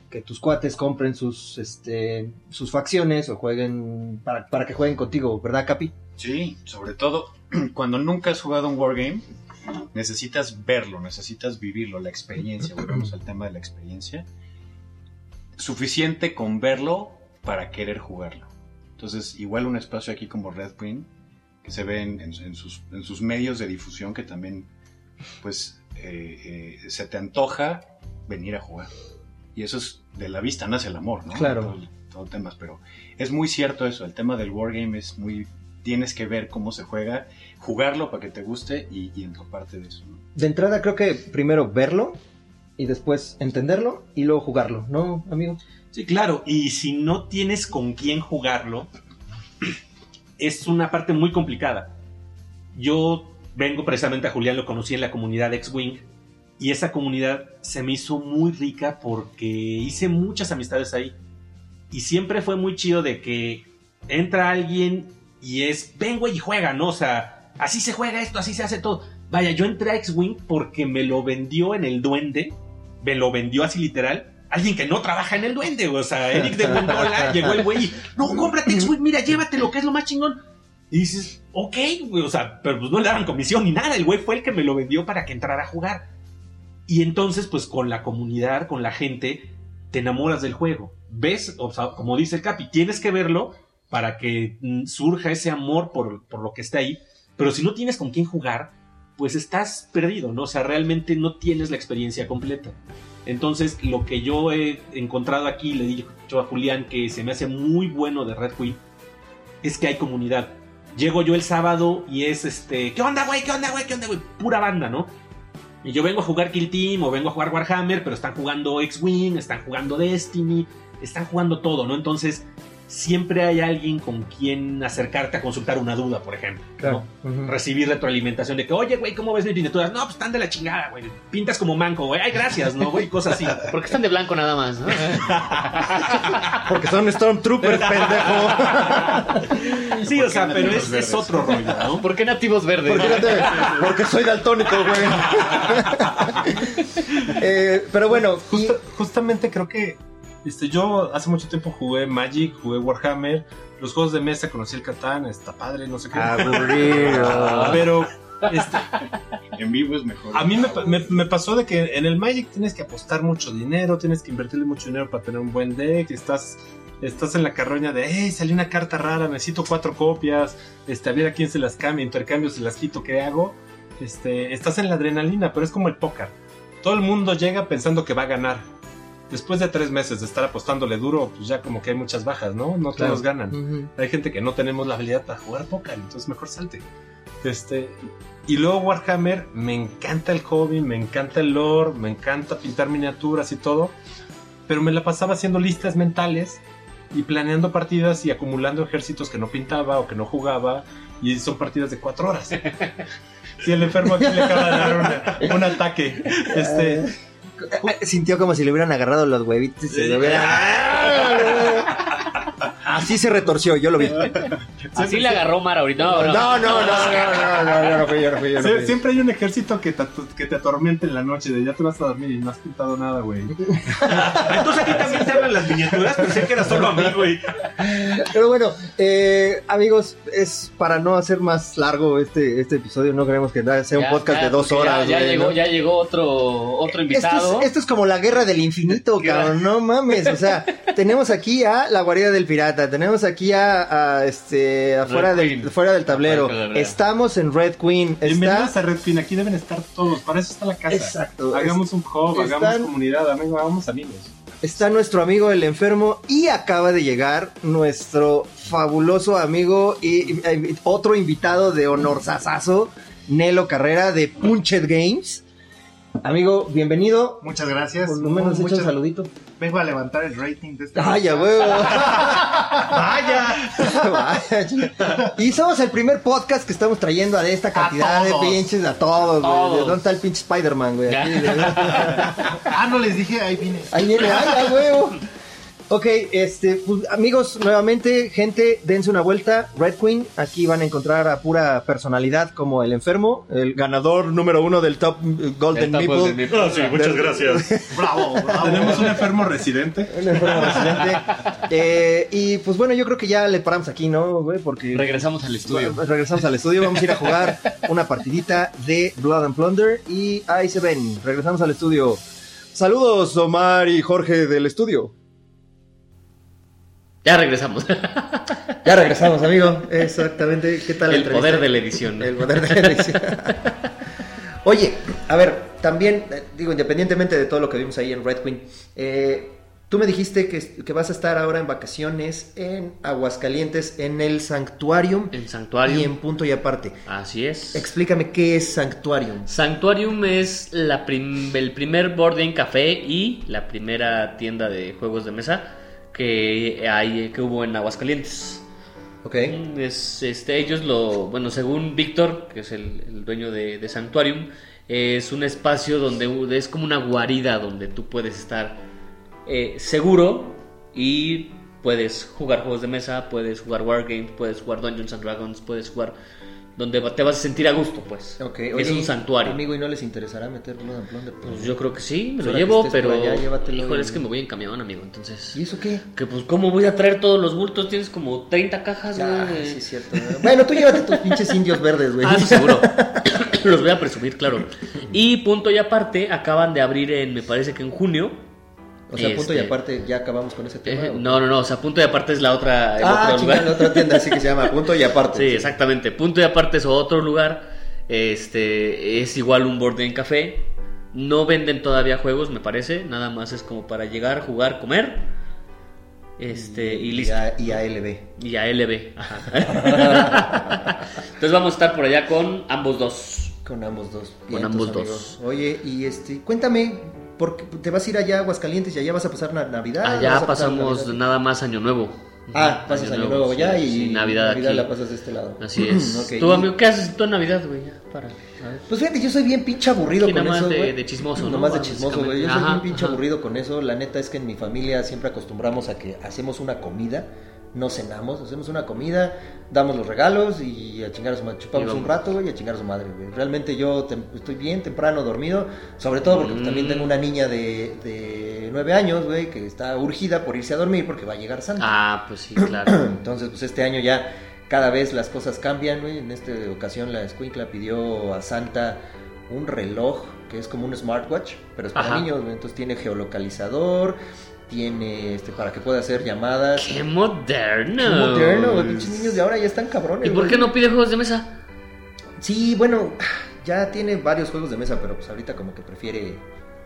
que tus cuates compren sus, este, sus facciones o jueguen para, para que jueguen contigo, ¿verdad, Capi? Sí, sobre todo cuando nunca has jugado un wargame, necesitas verlo, necesitas vivirlo, la experiencia. Volvemos al tema de la experiencia. Suficiente con verlo para querer jugarlo. Entonces, igual un espacio aquí como Red Queen, que se ve en, en- sus, en sus medios de difusión, que también, pues, eh, eh, se te antoja venir a jugar. Y eso es de la vista nace el amor, ¿no? Claro. Todo, todo temas, pero es muy cierto eso, el tema del wargame es muy... Tienes que ver cómo se juega, jugarlo para que te guste y, y empaparte de eso. ¿no? De entrada creo que primero verlo y después entenderlo y luego jugarlo, ¿no, amigo? Sí, claro, y si no tienes con quién jugarlo, es una parte muy complicada. Yo vengo precisamente a Julián, lo conocí en la comunidad X-Wing, y esa comunidad se me hizo muy rica porque hice muchas amistades ahí. Y siempre fue muy chido de que entra alguien y es, ven güey y juega, ¿no? O sea, así se juega esto, así se hace todo. Vaya, yo entré a X-Wing porque me lo vendió en el duende, me lo vendió así literal, alguien que no trabaja en el duende, o sea, Eric de Gondola, llegó el güey y, no, cómprate X-Wing, mira, llévatelo, que es lo más chingón. Y dices, ok, güey, o sea, pero pues no le daban comisión ni nada, el güey fue el que me lo vendió para que entrara a jugar. Y entonces, pues con la comunidad, con la gente, te enamoras del juego. Ves, como dice el Capi, tienes que verlo para que mm, surja ese amor por, por lo que está ahí. Pero si no tienes con quién jugar, pues estás perdido, ¿no? O sea, realmente no tienes la experiencia completa. Entonces, lo que yo he encontrado aquí, le dicho a Julián que se me hace muy bueno de Red Queen, es que hay comunidad. Llego yo el sábado y es este, ¿qué onda, güey? ¿Qué onda, güey? ¿Qué onda, güey? Pura banda, ¿no? Yo vengo a jugar Kill Team o vengo a jugar Warhammer, pero están jugando X-Wing, están jugando Destiny, están jugando todo, ¿no? Entonces, siempre hay alguien con quien acercarte a consultar una duda, por ejemplo. ¿no? Ujú. Recibir retroalimentación de que, oye, güey, ¿cómo ves mis pinturas? No, pues están de la chingada, güey. Pintas como manco, güey. Ay, gracias, ¿no, güey? Cosas así. Porque están de blanco nada más, ¿no? Porque son Stormtroopers, pendejo. Sí, o sea, pero es, es otro rollo, ¿no? ¿Por qué nativos verdes? ¿Por qué no te- Porque soy daltónico, güey. Eh, pero bueno, y- justamente creo que este, yo hace mucho tiempo jugué Magic, jugué Warhammer, los juegos de mesa, conocí el Catán, está padre, no sé qué. aburrido. Pero este, En vivo es mejor. a mí me, me- me pasó de que en el Magic tienes que apostar mucho dinero, tienes que invertirle mucho dinero para tener un buen deck, estás, estás en la carroña de, hey, salió una carta rara, necesito cuatro copias, este, a ver a quién se las cambia, intercambio, se las quito, ¿qué hago? Este, estás en la adrenalina, pero es como el póker. Todo el mundo llega pensando que va a ganar. Después de tres meses de estar apostándole duro, pues ya como que hay muchas bajas, ¿no? No Claro. todos ganan. Ujú. Hay gente que no tenemos la habilidad para jugar póker, entonces mejor salte. Este, y luego Warhammer, me encanta el hobby, me encanta el lore, me encanta pintar miniaturas y todo, pero me la pasaba haciendo listas mentales y planeando partidas y acumulando ejércitos que no pintaba o que no jugaba, y son partidas de cuatro horas. Si el enfermo aquí le acaba de dar una- un ataque. Este, Eh, Sintió como si le hubieran agarrado los huevitos y se le hubiera... Así se retorció, yo lo vi. Así le agarró Mar ahorita. No, no. No, no, no, no, yo no fui, yo no fui, yo no Sie- fui. Siempre hay un ejército que te, que te atormenta en la noche, de ya te vas a dormir y no has pintado nada, güey. Entonces a ti también te hablan las miniaturas, pensé que era solo a mí, güey. Pero bueno, eh, amigos, es para no hacer más largo este, este episodio, no queremos que sea un Ya, podcast ya, de dos ya- horas. Ya, güey, llegó, ¿no? ya llegó otro, otro invitado. Esto es, esto es como la guerra del infinito, cabrón. No mames. O sea, tenemos aquí a la guarida del pirata. Tenemos aquí a, a, este afuera del, fuera del tablero. Afuera del tablero. Estamos en Red Queen. Bienvenidos Está. a Red Queen, aquí deben estar todos, para eso está la casa. Exacto. Hagamos un hub, Están- hagamos comunidad, amigo, hagamos amigos. Está nuestro amigo el enfermo y acaba de llegar nuestro fabuloso amigo y, y- y otro invitado de honor sasazo, Nelo Carrera de Punched Games. Amigo, bienvenido. Muchas gracias. Por lo menos echa un saludito. Vengo a levantar el rating de este. ¡Ay, a huevo! ¡Vaya! Vaya. y somos el primer podcast que estamos trayendo a esta cantidad de pinches a todos, güey. ¿De ¿Dónde está el pinche Spider-Man, güey? Ah, no les dije, ahí vine. Ahí viene, ay, huevo. Ok, este, pues, amigos, nuevamente, gente, dense una vuelta. Red Queen, aquí van a encontrar a pura personalidad como el enfermo, el ganador número uno del Top eh, Golden pues, Meeple. No, sí, muchas gracias. Bravo, bravo. Tenemos un enfermo residente. Un enfermo residente. Eh, y pues bueno, yo creo que ya le paramos aquí, ¿no, güey? Porque Regresamos al estudio. Bueno, regresamos al estudio, vamos a ir a jugar una partidita de Blood and Plunder y ahí se ven, regresamos al estudio. Saludos Omar y Jorge del estudio. Ya regresamos. Ya regresamos, amigo. Exactamente. ¿Qué tal El entrevista? poder de la edición. El poder de la edición. Oye, a ver, también, eh, digo, independientemente de todo lo que vimos ahí en Red Queen, eh, tú me dijiste que, que vas a estar ahora en vacaciones en Aguascalientes, en el Sanctuarium En Sanctuarium. y en Punto y Aparte. Así es. Explícame qué es Sanctuarium. Sanctuarium es la prim- el primer board game café y la primera tienda de juegos de mesa que hay que hubo en Aguascalientes. ¿Ok? Es, este, ellos lo, bueno, según Víctor, que es el, el dueño de, de Sanctuarium, es un espacio donde es como una guarida donde tú puedes estar eh, seguro y puedes jugar juegos de mesa, puedes jugar Wargames, puedes jugar Dungeons and Dragons, puedes jugar donde te vas a sentir a gusto, pues. Ok, es oye, un santuario. Amigo, ¿y no les interesará meter Blood and Plunder? Pues yo creo que sí, me lo llevo, pero. allá, híjole, y- es que me voy en camión, amigo, entonces. ¿Y eso qué? Que pues, ¿cómo voy a traer todos los bultos? Tienes como 30 cajas, Ah, güey. sí, es cierto. Bueno, tú llévate tus pinches indios verdes, güey. Ah, seguro. Los voy a presumir, claro. Y punto y aparte, acaban de abrir en, me parece que en junio. O sea, punto y Este, aparte, ya acabamos con ese tema. eh, no, no, no, o sea, punto y aparte es la otra. el Ah, otro lugar. la otra tienda así que se llama Punto y aparte. Sí, exactamente. Punto y aparte es otro lugar. Este es igual un board game café. No venden todavía juegos, me parece. Nada más es como para llegar, jugar, comer. Este, y listo. a, y a LB. Y a LB. Ajá. Entonces vamos a estar por allá con ambos dos. Con ambos dos. Con ambos dos. Oye, y este, cuéntame, ¿por qué te vas a ir allá a Aguascalientes y allá vas a pasar na- Navidad? ¿Vas Allá pasamos Navidad? nada más Año Nuevo. Ah, pasas año nuevo sí, allá y sí, Navidad, aquí. la pasas de este lado. Así es. Ok, ¿Tú, amigo, qué haces tú en Navidad, güey? Para. Pues fíjate, yo soy bien pinche aburrido con nada más eso, de- de chismoso, ¿no? Nomás de chismoso, güey. Yo soy bien pinche aburrido con eso. La neta es que en mi familia siempre acostumbramos a que hacemos una comida, no cenamos, hacemos una comida, damos los regalos y a chingar a su madre. Chupamos un rato y a chingar a su madre, güey. Realmente yo estoy bien temprano dormido, sobre todo porque pues, también tengo una niña de, de nueve años, güey, que está urgida por irse a dormir porque va a llegar Santa. Ah, pues sí, claro. Entonces, pues este año ya cada vez las cosas cambian, güey. En esta ocasión la Escuincla pidió a Santa un reloj que es como un smartwatch, pero es para Ajá. niños, güey. Entonces tiene geolocalizador, tiene este para que pueda hacer llamadas. ¡Qué moderno! Qué moderno. Pinches niños de ahora ya están cabrones. ¿Y por qué no pide juegos de mesa? Sí, bueno, ya tiene varios juegos de mesa, pero pues ahorita como que prefiere.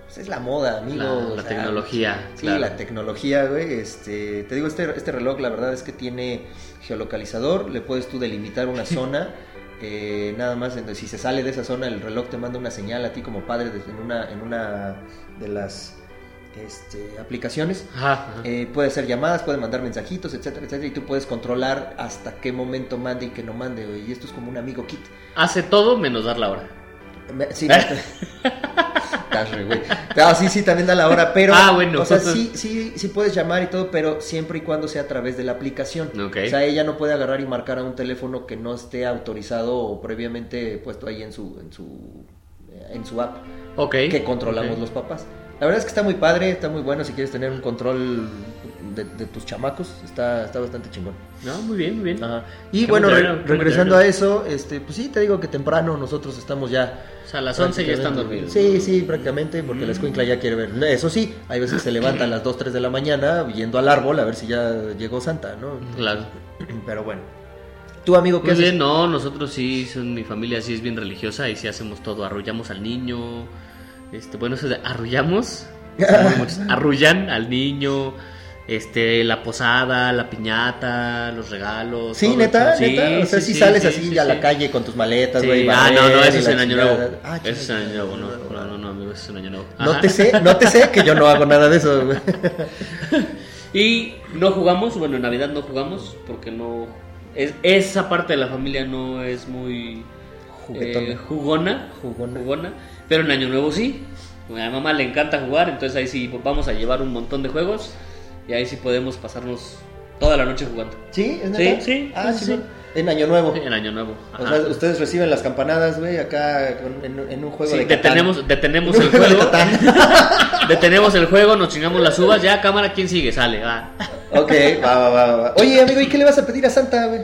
Pues es la moda, amigo. La, o la sea, tecnología. Sí, claro. la tecnología, güey. Este, te digo, este, este reloj, la verdad es que tiene geolocalizador. Le puedes tú delimitar una zona. eh, nada más, si se sale de esa zona, el reloj te manda una señal a ti como padre en una, en una de las este, aplicaciones. Ajá, ajá. Eh, puede hacer llamadas, puede mandar mensajitos, etcétera, etcétera. Y tú puedes controlar hasta qué momento mande y qué no mande. Y esto es como un amigo kit. Hace todo menos dar la hora. Me- Sí, no güey. Sí, sí, también da la hora, pero. Ah, bueno. O sea, sí, sí, sí puedes llamar y todo, pero siempre y cuando sea a través de la aplicación. O sea, ella no puede agarrar y marcar a un teléfono que no esté autorizado o previamente puesto ahí en su, en su, en su app Ok. que controlamos los papás. La verdad es que está muy padre, está muy bueno si quieres tener un control de, de tus chamacos, está, está bastante chingón. No, muy bien, muy bien. Ajá. Y Qué bueno, re- regresando a eso, este, pues sí, te digo que temprano nosotros estamos ya O sea, a las 11 ya están dormidos. Sí, sí, prácticamente, porque la escuincla ya quiere ver. Eso sí, hay veces que se levanta a las 2, 3 de la mañana yendo al árbol a ver si ya llegó Santa, ¿no? Claro. Pero bueno. ¿Tú, amigo, qué Muy haces? bien, no, nosotros sí, son, mi familia sí es bien religiosa y sí hacemos todo, arrullamos al niño, este, bueno, eso de arrullamos, arrullan al niño, este, la posada, la piñata, los regalos. Sí, neta. Sí, neta. O sea, sí, si sí, sales sí, así sí, a la calle con tus maletas, güey. ah, no, no, eso es en Año. Nuevo. Ah, Eso es en Año Nuevo, no, no, no, no, amigo, eso es en Año Nuevo. No te sé, no te sé que yo no hago nada de eso, güey. Y no jugamos, bueno, en Navidad no jugamos porque no. Es, esa parte de la familia no es muy. Eh, jugona, Jugona. pero en Año Nuevo sí. A mi mamá le encanta jugar, entonces ahí sí vamos a llevar un montón de juegos y ahí sí podemos pasarnos toda la noche jugando. ¿Sí? ¿Es Sí, neta? sí, Ah, sí, sí. En Año Nuevo. En Año Nuevo. O ajá. sea, ustedes reciben las campanadas, güey, acá en, en un juego Sí, de Catán. detenemos, detenemos Un el juego de juego. Catán. detenemos el juego, nos chingamos las uvas, ya cámara, ¿quién sigue? Sale, va. Ok, va, va, va, va. Oye, amigo, ¿y qué le vas a pedir a Santa, güey?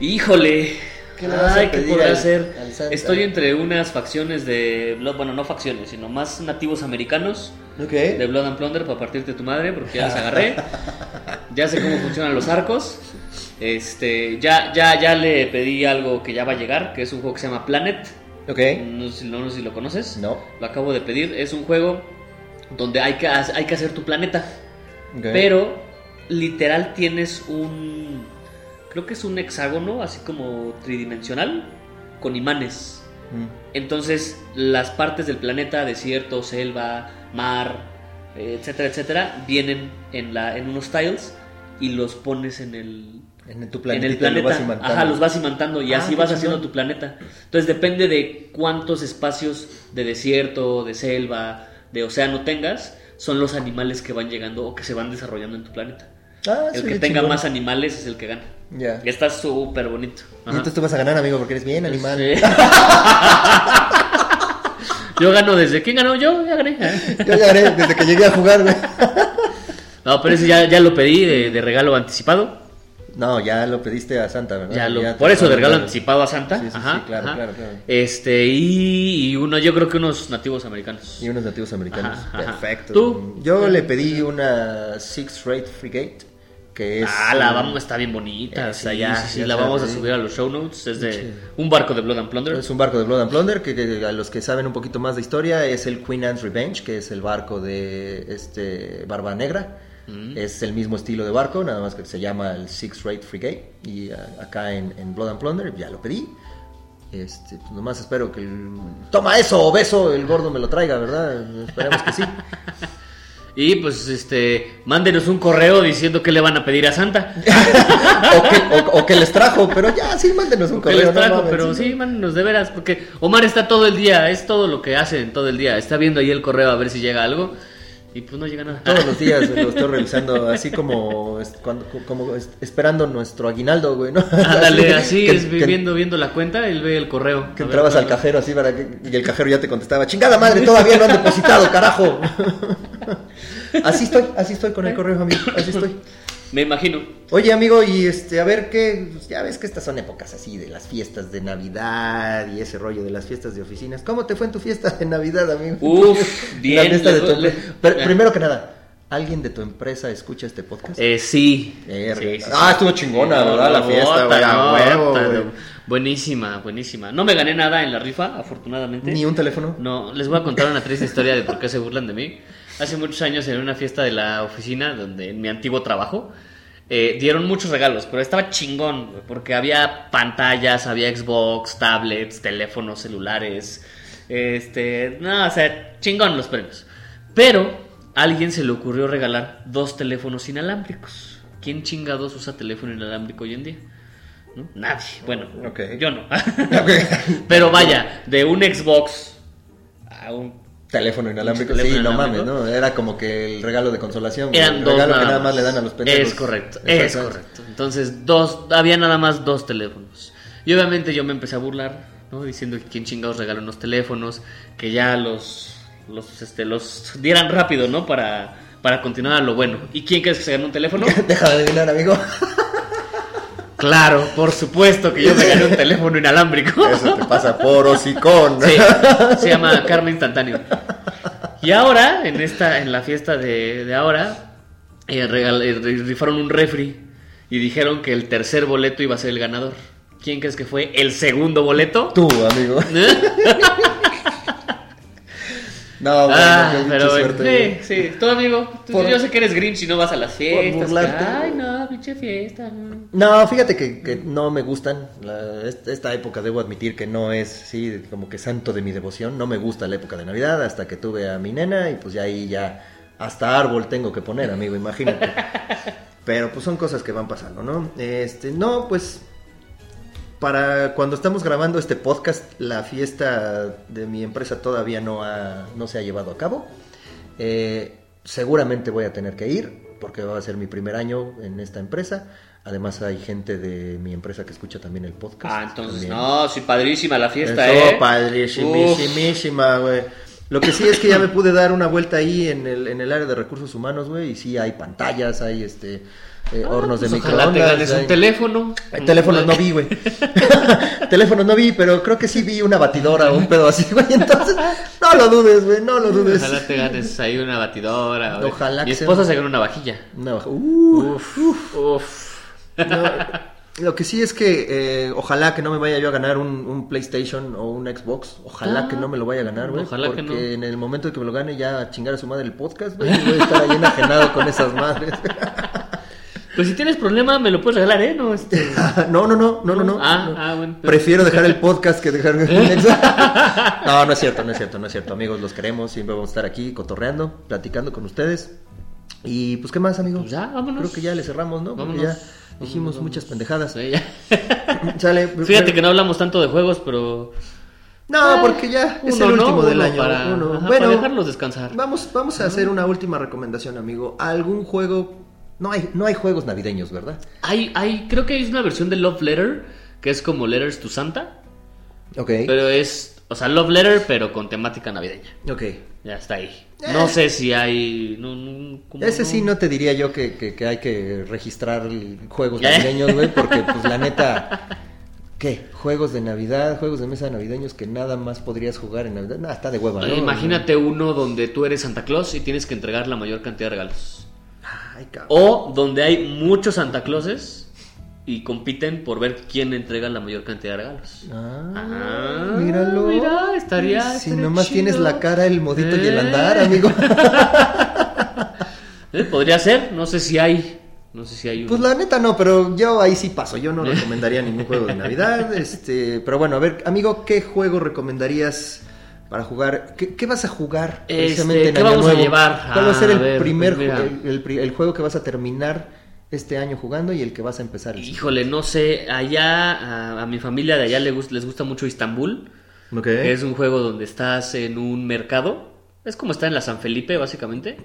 Híjole. ¿Qué le vas a Ay, ¿qué pedir podrá al-? Estoy entre unas facciones de. Bueno, no facciones, sino más nativos americanos Ok. de Blood and Plunder para partirte tu madre, porque ya las agarré. ya sé cómo funcionan los arcos. Este, ya, ya, ya le pedí algo que ya va a llegar, que es un juego que se llama Planet. Ok. No sé, si- no sé si lo conoces. No. Lo acabo de pedir. Es un juego donde hay que, ha- hay que hacer tu planeta. Ok. Pero literal tienes un. Creo que es un hexágono, así como tridimensional, con imanes. Mm. Entonces, las partes del planeta, desierto, selva, mar, etcétera, etcétera, vienen en, la, en unos tiles y los pones en el, En tu en planeta. el planeta. imantando. Ajá, los vas imantando y Ah, así vas haciendo tu planeta. Entonces, depende de cuántos espacios de desierto, de selva, de océano tengas, son los animales que van llegando o que se van desarrollando en tu planeta. Ah, El que tenga chingón. más animales es el que gana. Ya. Está súper bonito. Y entonces tú vas a ganar, amigo, porque eres bien animal. Sí. Yo gano desde. ¿Quién ganó? Yo, ya gané. Yo ya haré desde que llegué a jugar, güey. No, pero ese ya, ya lo pedí de, de regalo anticipado. No, ya lo pediste a Santa, ¿verdad? Ya lo, te por eso de regalo anticipado a Santa. Sí, sí, sí, ajá, claro, ajá. claro, claro. Este, y, y uno, yo creo que unos nativos americanos. Y unos nativos americanos. Ajá. Perfecto. ¿Tú? Yo le pedí una Six Rate Frigate, que es... Ah, la vamos, está bien bonita. eh, o sea, sí, ya, sí, sí, la vamos a subir a los show notes. Es de un barco de Blood and Plunder. Es un barco de Blood and Plunder, que, que a los que saben un poquito más de historia es el Queen Anne's Revenge, que es el barco de este Barba Negra. Mm. Es el mismo estilo de barco, nada más que se llama el Six Rate Frigate. Y ah, acá en, en Blood and Plunder ya lo pedí. Este, pues nomás espero que el... Toma eso, obeso, el gordo me lo traiga, ¿verdad? Esperemos que sí. Y pues, este, mándenos un correo diciendo qué le van a pedir a Santa. o, que, o- o que les trajo, pero ya, sí, mándenos un que correo. les no trajo, pero sí, mándenos de veras, porque Omar está todo el día, es todo lo que hacen todo el día. Está viendo ahí el correo a ver si llega algo. Y pues no llega nada. Todos los días lo estoy revisando, así como, cuando- como es- esperando nuestro aguinaldo, güey, ¿no? Ándale, así que- es, que- viendo, viendo la cuenta, él ve el correo. Que A ver entrabas al cajero así para que, y el cajero ya te contestaba, chingada madre, todavía no han depositado, carajo. Así estoy, así estoy con el correo, amigo, así estoy. Me imagino. Oye, amigo, y este, a ver qué, pues, ya ves que estas son épocas así de las fiestas de Navidad y ese rollo de las fiestas de oficinas. ¿Cómo te fue en tu fiesta de Navidad, amigo? Uf, La bien, fiesta de les tu voy- empresa. Pero, eh. primero que nada, ¿alguien de tu empresa escucha este podcast? Eh, sí. Sí, sí, sí. Ah, estuvo chingona, ¿verdad? La fiesta, güey, no, huevo. Buenísima, buenísima. No me gané nada en la rifa, afortunadamente. Ni un teléfono. No, les voy a contar una triste historia de por qué se burlan de mí. Hace muchos años en una fiesta de la oficina, donde en mi antiguo trabajo, eh, dieron muchos regalos, pero estaba chingón, güey, porque había pantallas, había Xbox, tablets, teléfonos celulares, este, no, o sea, chingón los premios. Pero a alguien se le ocurrió regalar dos teléfonos inalámbricos. ¿Quién chingados usa teléfono inalámbrico hoy en día? ¿No? Nadie. Bueno, Ok. yo no. Pero vaya, de un Xbox a un Teléfono inalámbrico, Teléfono sí, no inalámbrico. mames, ¿no? Era como que el regalo de consolación. Eran el dos regalo nada, que nada más le dan a los pendejos. Es correcto, es correcto. Entonces, dos, había nada más dos teléfonos. Y obviamente yo me empecé a burlar, ¿no? Diciendo que quién chingados regaló unos teléfonos, que ya los, los, este, los dieran rápido, ¿no? Para, para continuar a lo bueno. ¿Y quién crees que se ganó un teléfono? Deja de adivinar, amigo. claro, por supuesto que yo me gané un teléfono inalámbrico. Eso te pasa por hocicón. Sí, se llama Karma Instantáneo. Y ahora, en esta, en la fiesta de, de ahora, eh, regal- eh, rifaron un refri y dijeron que el tercer boleto iba a ser el ganador. ¿Quién crees que fue el segundo boleto? Tú, amigo. No, bueno, ah, pero bueno, suerte, güey. sí, sí. Tú, amigo, tú- Por- yo sé que eres Grinch y no vas a las fiestas. burlarte. Ay, no, pinche fiesta. no. No, fíjate que, que no me gustan. La- est- esta época debo admitir que no es, sí, como que santo de mi devoción. No me gusta la época de Navidad hasta que tuve a mi nena y pues ya ahí ya hasta árbol tengo que poner, amigo, imagínate. Pero pues son cosas que van pasando, ¿no? Este, no, pues para cuando estamos grabando este podcast, la fiesta de mi empresa todavía no, ha- no se ha llevado a cabo. Eh, seguramente voy a tener que ir porque va a ser mi primer año en esta empresa. Además hay gente de mi empresa que escucha también el podcast. Ah, entonces, también. no, sí, padrísima la fiesta, Eso, ¿eh? padrísimísima, güey. Lo que sí es que ya me pude dar una vuelta ahí en el, en el área de recursos humanos, güey, y sí hay pantallas, hay este eh, hornos Pues de ojalá te microondas. ganes un teléfono. eh, Teléfonos no vi, güey. Teléfonos no vi, pero creo que sí vi una batidora o un pedo así, güey. Entonces, no lo dudes, güey, no lo dudes. Ojalá te ganes ahí una batidora. güey. Ojalá Mi que esposa se ganó una vajilla. Uh, Uf, uf. No, lo que sí es que eh, ojalá que no me vaya yo a ganar un, un PlayStation o un Xbox. Ojalá Ah, que no me lo vaya a ganar, güey. ojalá que porque no. en el momento de que me lo gane ya a chingar a su madre el podcast, güey. Voy a estar ahí enajenado con esas madres. Pues si tienes problema, me lo puedes regalar, ¿eh? No, este... no, no, no, no, no, no. Ah, no. ah, bueno. Prefiero dejar el podcast que dejar No, no es cierto, no es cierto, no es cierto. Amigos, los queremos. Siempre vamos a estar aquí cotorreando, platicando con ustedes. Y pues, ¿qué más, amigos? Pues ya, vámonos. Creo que ya le cerramos, ¿no? Porque Vámonos. ya dijimos Vámonos, muchas pendejadas. Sí, ya. Sale. Fíjate que no hablamos tanto de juegos, pero... No, porque ya es Uno, el ¿no? último del año. Para, uno. ajá, bueno, para dejarlos descansar. vamos, vamos a hacer una última recomendación, amigo. ¿Algún juego? No hay, no hay juegos navideños, ¿verdad? Hay, hay, creo que hay una versión de Love Letter, que es como Letters to Santa, Ok. pero es, o sea, Love Letter, pero con temática navideña. Ok. Ya está ahí. No sé si hay... No, no, ¿cómo Ese sí no te diría yo que, que- que hay que registrar juegos ¿Eh? navideños, güey, porque pues la neta, ¿qué? Juegos de Navidad, juegos de mesa navideños que nada más podrías jugar en Navidad. Nah, está de hueva, ¿no? Imagínate uno donde tú eres Santa Claus y tienes que entregar la mayor cantidad de regalos. Ay. O donde hay muchos Santa Clauses y compiten por ver quién entrega la mayor cantidad de regalos. Ah, Ah, míralo. mira, estaría- Si estaría nomás chido. tienes la cara, el modito y el andar, amigo. ¿Eh? Podría ser, no sé si hay. No sé si hay uno. Pues la neta no, pero yo ahí sí paso. Yo no recomendaría ningún juego de Navidad. Este, pero bueno, a ver, amigo, ¿qué juego recomendarías para jugar? ¿Qué, qué vas a jugar Este, en ¿qué Año vamos a llevar? ¿Cuál va a ser el ver, primer pues el, el pri- el juego que vas a terminar este año jugando y el que vas a empezar? el Híjole, no sé. Allá, a, a mi familia de allá le gus- les gusta mucho Istambul. Es un juego donde estás en un mercado. Es como estar en la San Felipe, básicamente.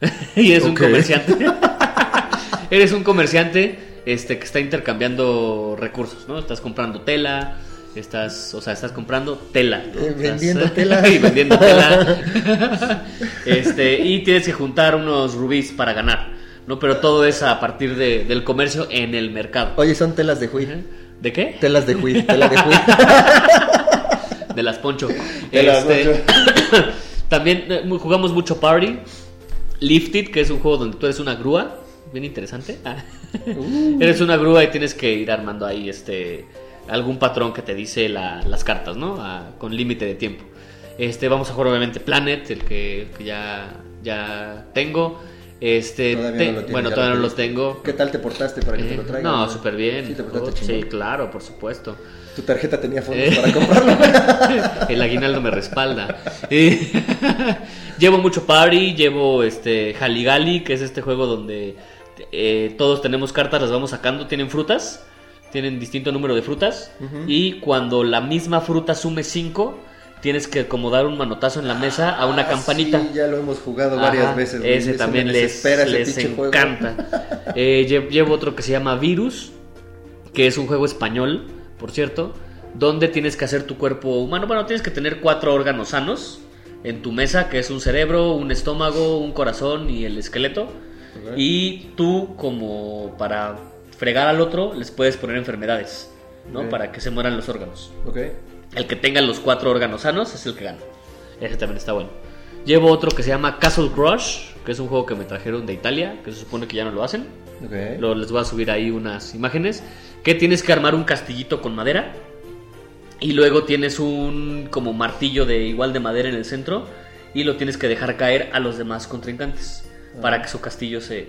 y es un comerciante. Eres un comerciante este, que está intercambiando recursos, ¿no? Estás comprando tela, estás, o sea, estás comprando tela. ¿no? Eh, Estás- vendiendo tela. y vendiendo tela. este, y tienes que juntar unos rubíes para ganar, ¿no? Pero todo es a partir de- del comercio en el mercado. Oye, son telas de Hui. ¿De qué? Telas de Hui, tela de Hui. De las Poncho. De las Este, También eh, jugamos mucho Party. Lifted, que es un juego donde tú eres una grúa. Bien interesante. Ah. Uh. eres una grúa y tienes que ir armando ahí este algún patrón que te dice la- las cartas, ¿no? Con límite de tiempo. Este, vamos a jugar obviamente Planet, el que, que ya, ya tengo. Este, Todavía te- no lo bueno, todavía no lo tengo. ¿Qué tal te portaste para que te lo Eh, traigan? no, súper bien. Sí, te portaste Oh, sí, claro, por supuesto. Tu tarjeta tenía fondos Eh. para comprarlo. El aguinaldo me respalda. Llevo mucho party, llevo este Haligali, que es este juego donde eh, todos tenemos cartas, las vamos sacando, tienen frutas, tienen distinto número de frutas, y cuando la misma fruta sume 5, tienes que como dar un manotazo en la mesa a una Ah, campanita. Sí, ya lo hemos jugado varias Ajá, veces. Ese también les, les encanta. Eh, lle- llevo otro que se llama Virus, que es un juego español, por cierto, donde tienes que hacer tu cuerpo humano. Bueno, tienes que tener cuatro órganos sanos en tu mesa, que es un cerebro, un estómago, un corazón y el esqueleto. Y tú, como para fregar al otro, les puedes poner enfermedades, ¿no? Ok. Para que se mueran los órganos. Ok. El que tenga los cuatro órganos sanos es el que gana. Ese también está bueno. Llevo otro que se llama Castle Crush, que es un juego que me trajeron de Italia, que se supone que ya no lo hacen. Ok. Lo- les voy a subir ahí unas imágenes. Que tienes que armar un castillito con madera. Y luego tienes un como martillo de igual de madera en el centro. Y lo tienes que dejar caer a los demás contrincantes. Para que su castillo se,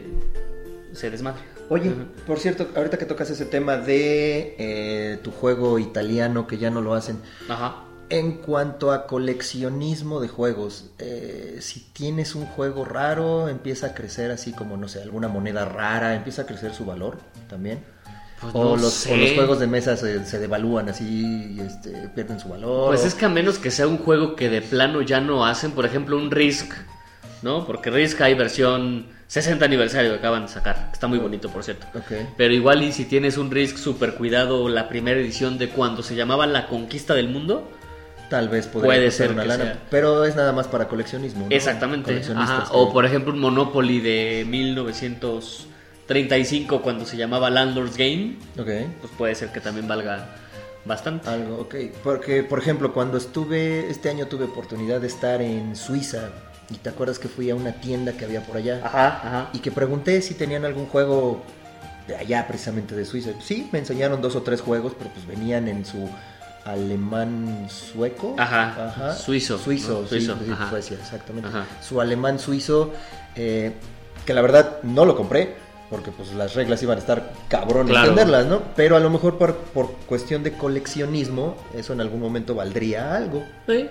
se desmadre. Oye, por cierto, ahorita que tocas ese tema de eh, tu juego italiano que ya no lo hacen, Ajá. en cuanto a coleccionismo de juegos, eh, si tienes un juego raro, empieza a crecer así como, no sé, alguna moneda rara, empieza a crecer su valor también. Pues o, no los, o sé. los juegos de mesa se, se devalúan así este, pierden su valor. Pues es que a menos que sea un juego que de plano ya no hacen, por ejemplo, un Risk, ¿no? Porque Risk hay versión 60 aniversario que acaban de sacar. Está muy bonito, por cierto. Ok. Pero igual y si tienes un Risk super cuidado, la primera edición de cuando se llamaba La Conquista del Mundo, Tal vez Puede ser una lana, sea. pero es nada más para coleccionismo. ¿no? exactamente. Ajá, O por ejemplo un Monopoly de 1935 cuando se llamaba Landlord's Game, Ok. pues puede ser que también valga bastante. Algo, ok. Porque, por ejemplo, cuando estuve, este año tuve oportunidad de estar en Suiza. Y te acuerdas que fui a una tienda que había por allá. Ajá, ajá. Y que pregunté si tenían algún juego de allá precisamente de Suiza. Sí, me enseñaron dos o tres juegos, pero pues venían en su alemán sueco. Ajá, suizo, Suizo, ¿no? sí, Suizo, sí, ajá. Suecia, exactamente. Ajá. Su alemán suizo, eh, que la verdad no lo compré, porque pues las reglas iban a estar cabrón Claro. entenderlas, ¿no? Pero a lo mejor por, por cuestión de coleccionismo, eso en algún momento valdría algo. Sí,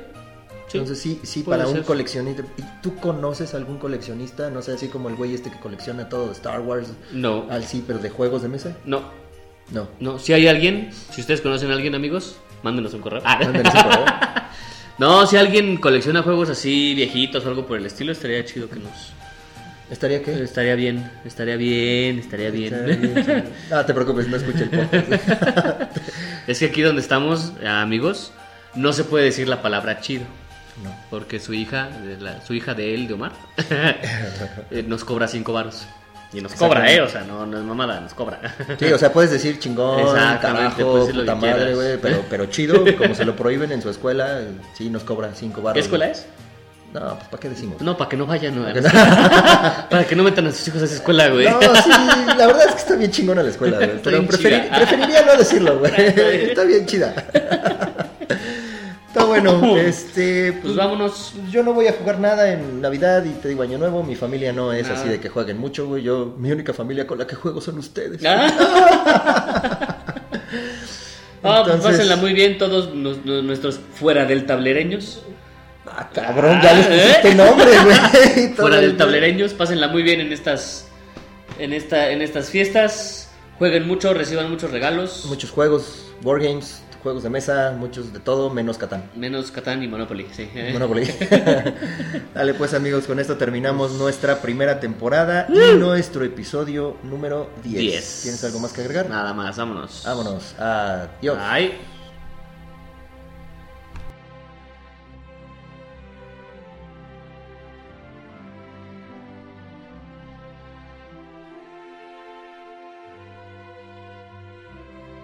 sí. Entonces sí, sí, para un coleccionista. ¿Y tú conoces algún coleccionista? No sé, así como el güey este que colecciona todo de Star Wars. No, Al sí, pero de juegos de mesa. no, No. no. Si hay alguien, si ustedes conocen a alguien, amigos, mándenos un correo. Ah, Mándenles un correo. no, si alguien colecciona juegos así viejitos o algo por el estilo, estaría chido que nos... ¿Estaría qué? Estaría bien, estaría bien, estaría bien. Estaría bien. No te preocupes, no escuché el podcast. es que aquí donde estamos, amigos, no se puede decir la palabra chido. No. Porque su hija, la- su hija de él, de Omar, eh, nos cobra cinco varos. Y nos cobra, ¿eh? O sea, no, no es mamada, nos cobra. Sí, o sea, puedes decir chingón, carajo, puta madre, güey, pero, pero chido, como se lo prohíben en su escuela, sí nos cobran cinco barros. ¿Qué escuela es? No, pues ¿para qué decimos? No, para que no vayan. no. para que no metan a sus hijos a esa escuela, güey. No, sí, la verdad es que está bien chingona la escuela, güey. Pero preferiría no decirlo, güey. Está bien chida. Está bueno, este. Pues vámonos. Yo no voy a jugar nada en Navidad y te digo Año Nuevo. Mi familia no es así de que jueguen mucho, güey. Yo, mi única familia con la que juego son ustedes. Ah, Ah, pues pásenla muy bien todos nos- nos- nuestros fuera del tablereños. Ah, cabrón, ya les ¿Eh? pusiste nombre, güey. Fuera del tablereños, pásenla muy bien en estas en esta en estas fiestas. Jueguen mucho, reciban muchos regalos. Muchos juegos, board games, juegos de mesa, muchos de todo, menos Catán. Menos Catán y Monopoly, sí. Monopoly. Dale pues amigos, con esto terminamos nuestra primera temporada y nuestro episodio número 10. Diez. ¿Tienes algo más que agregar? Nada más, vámonos. Vámonos. Adiós. Bye.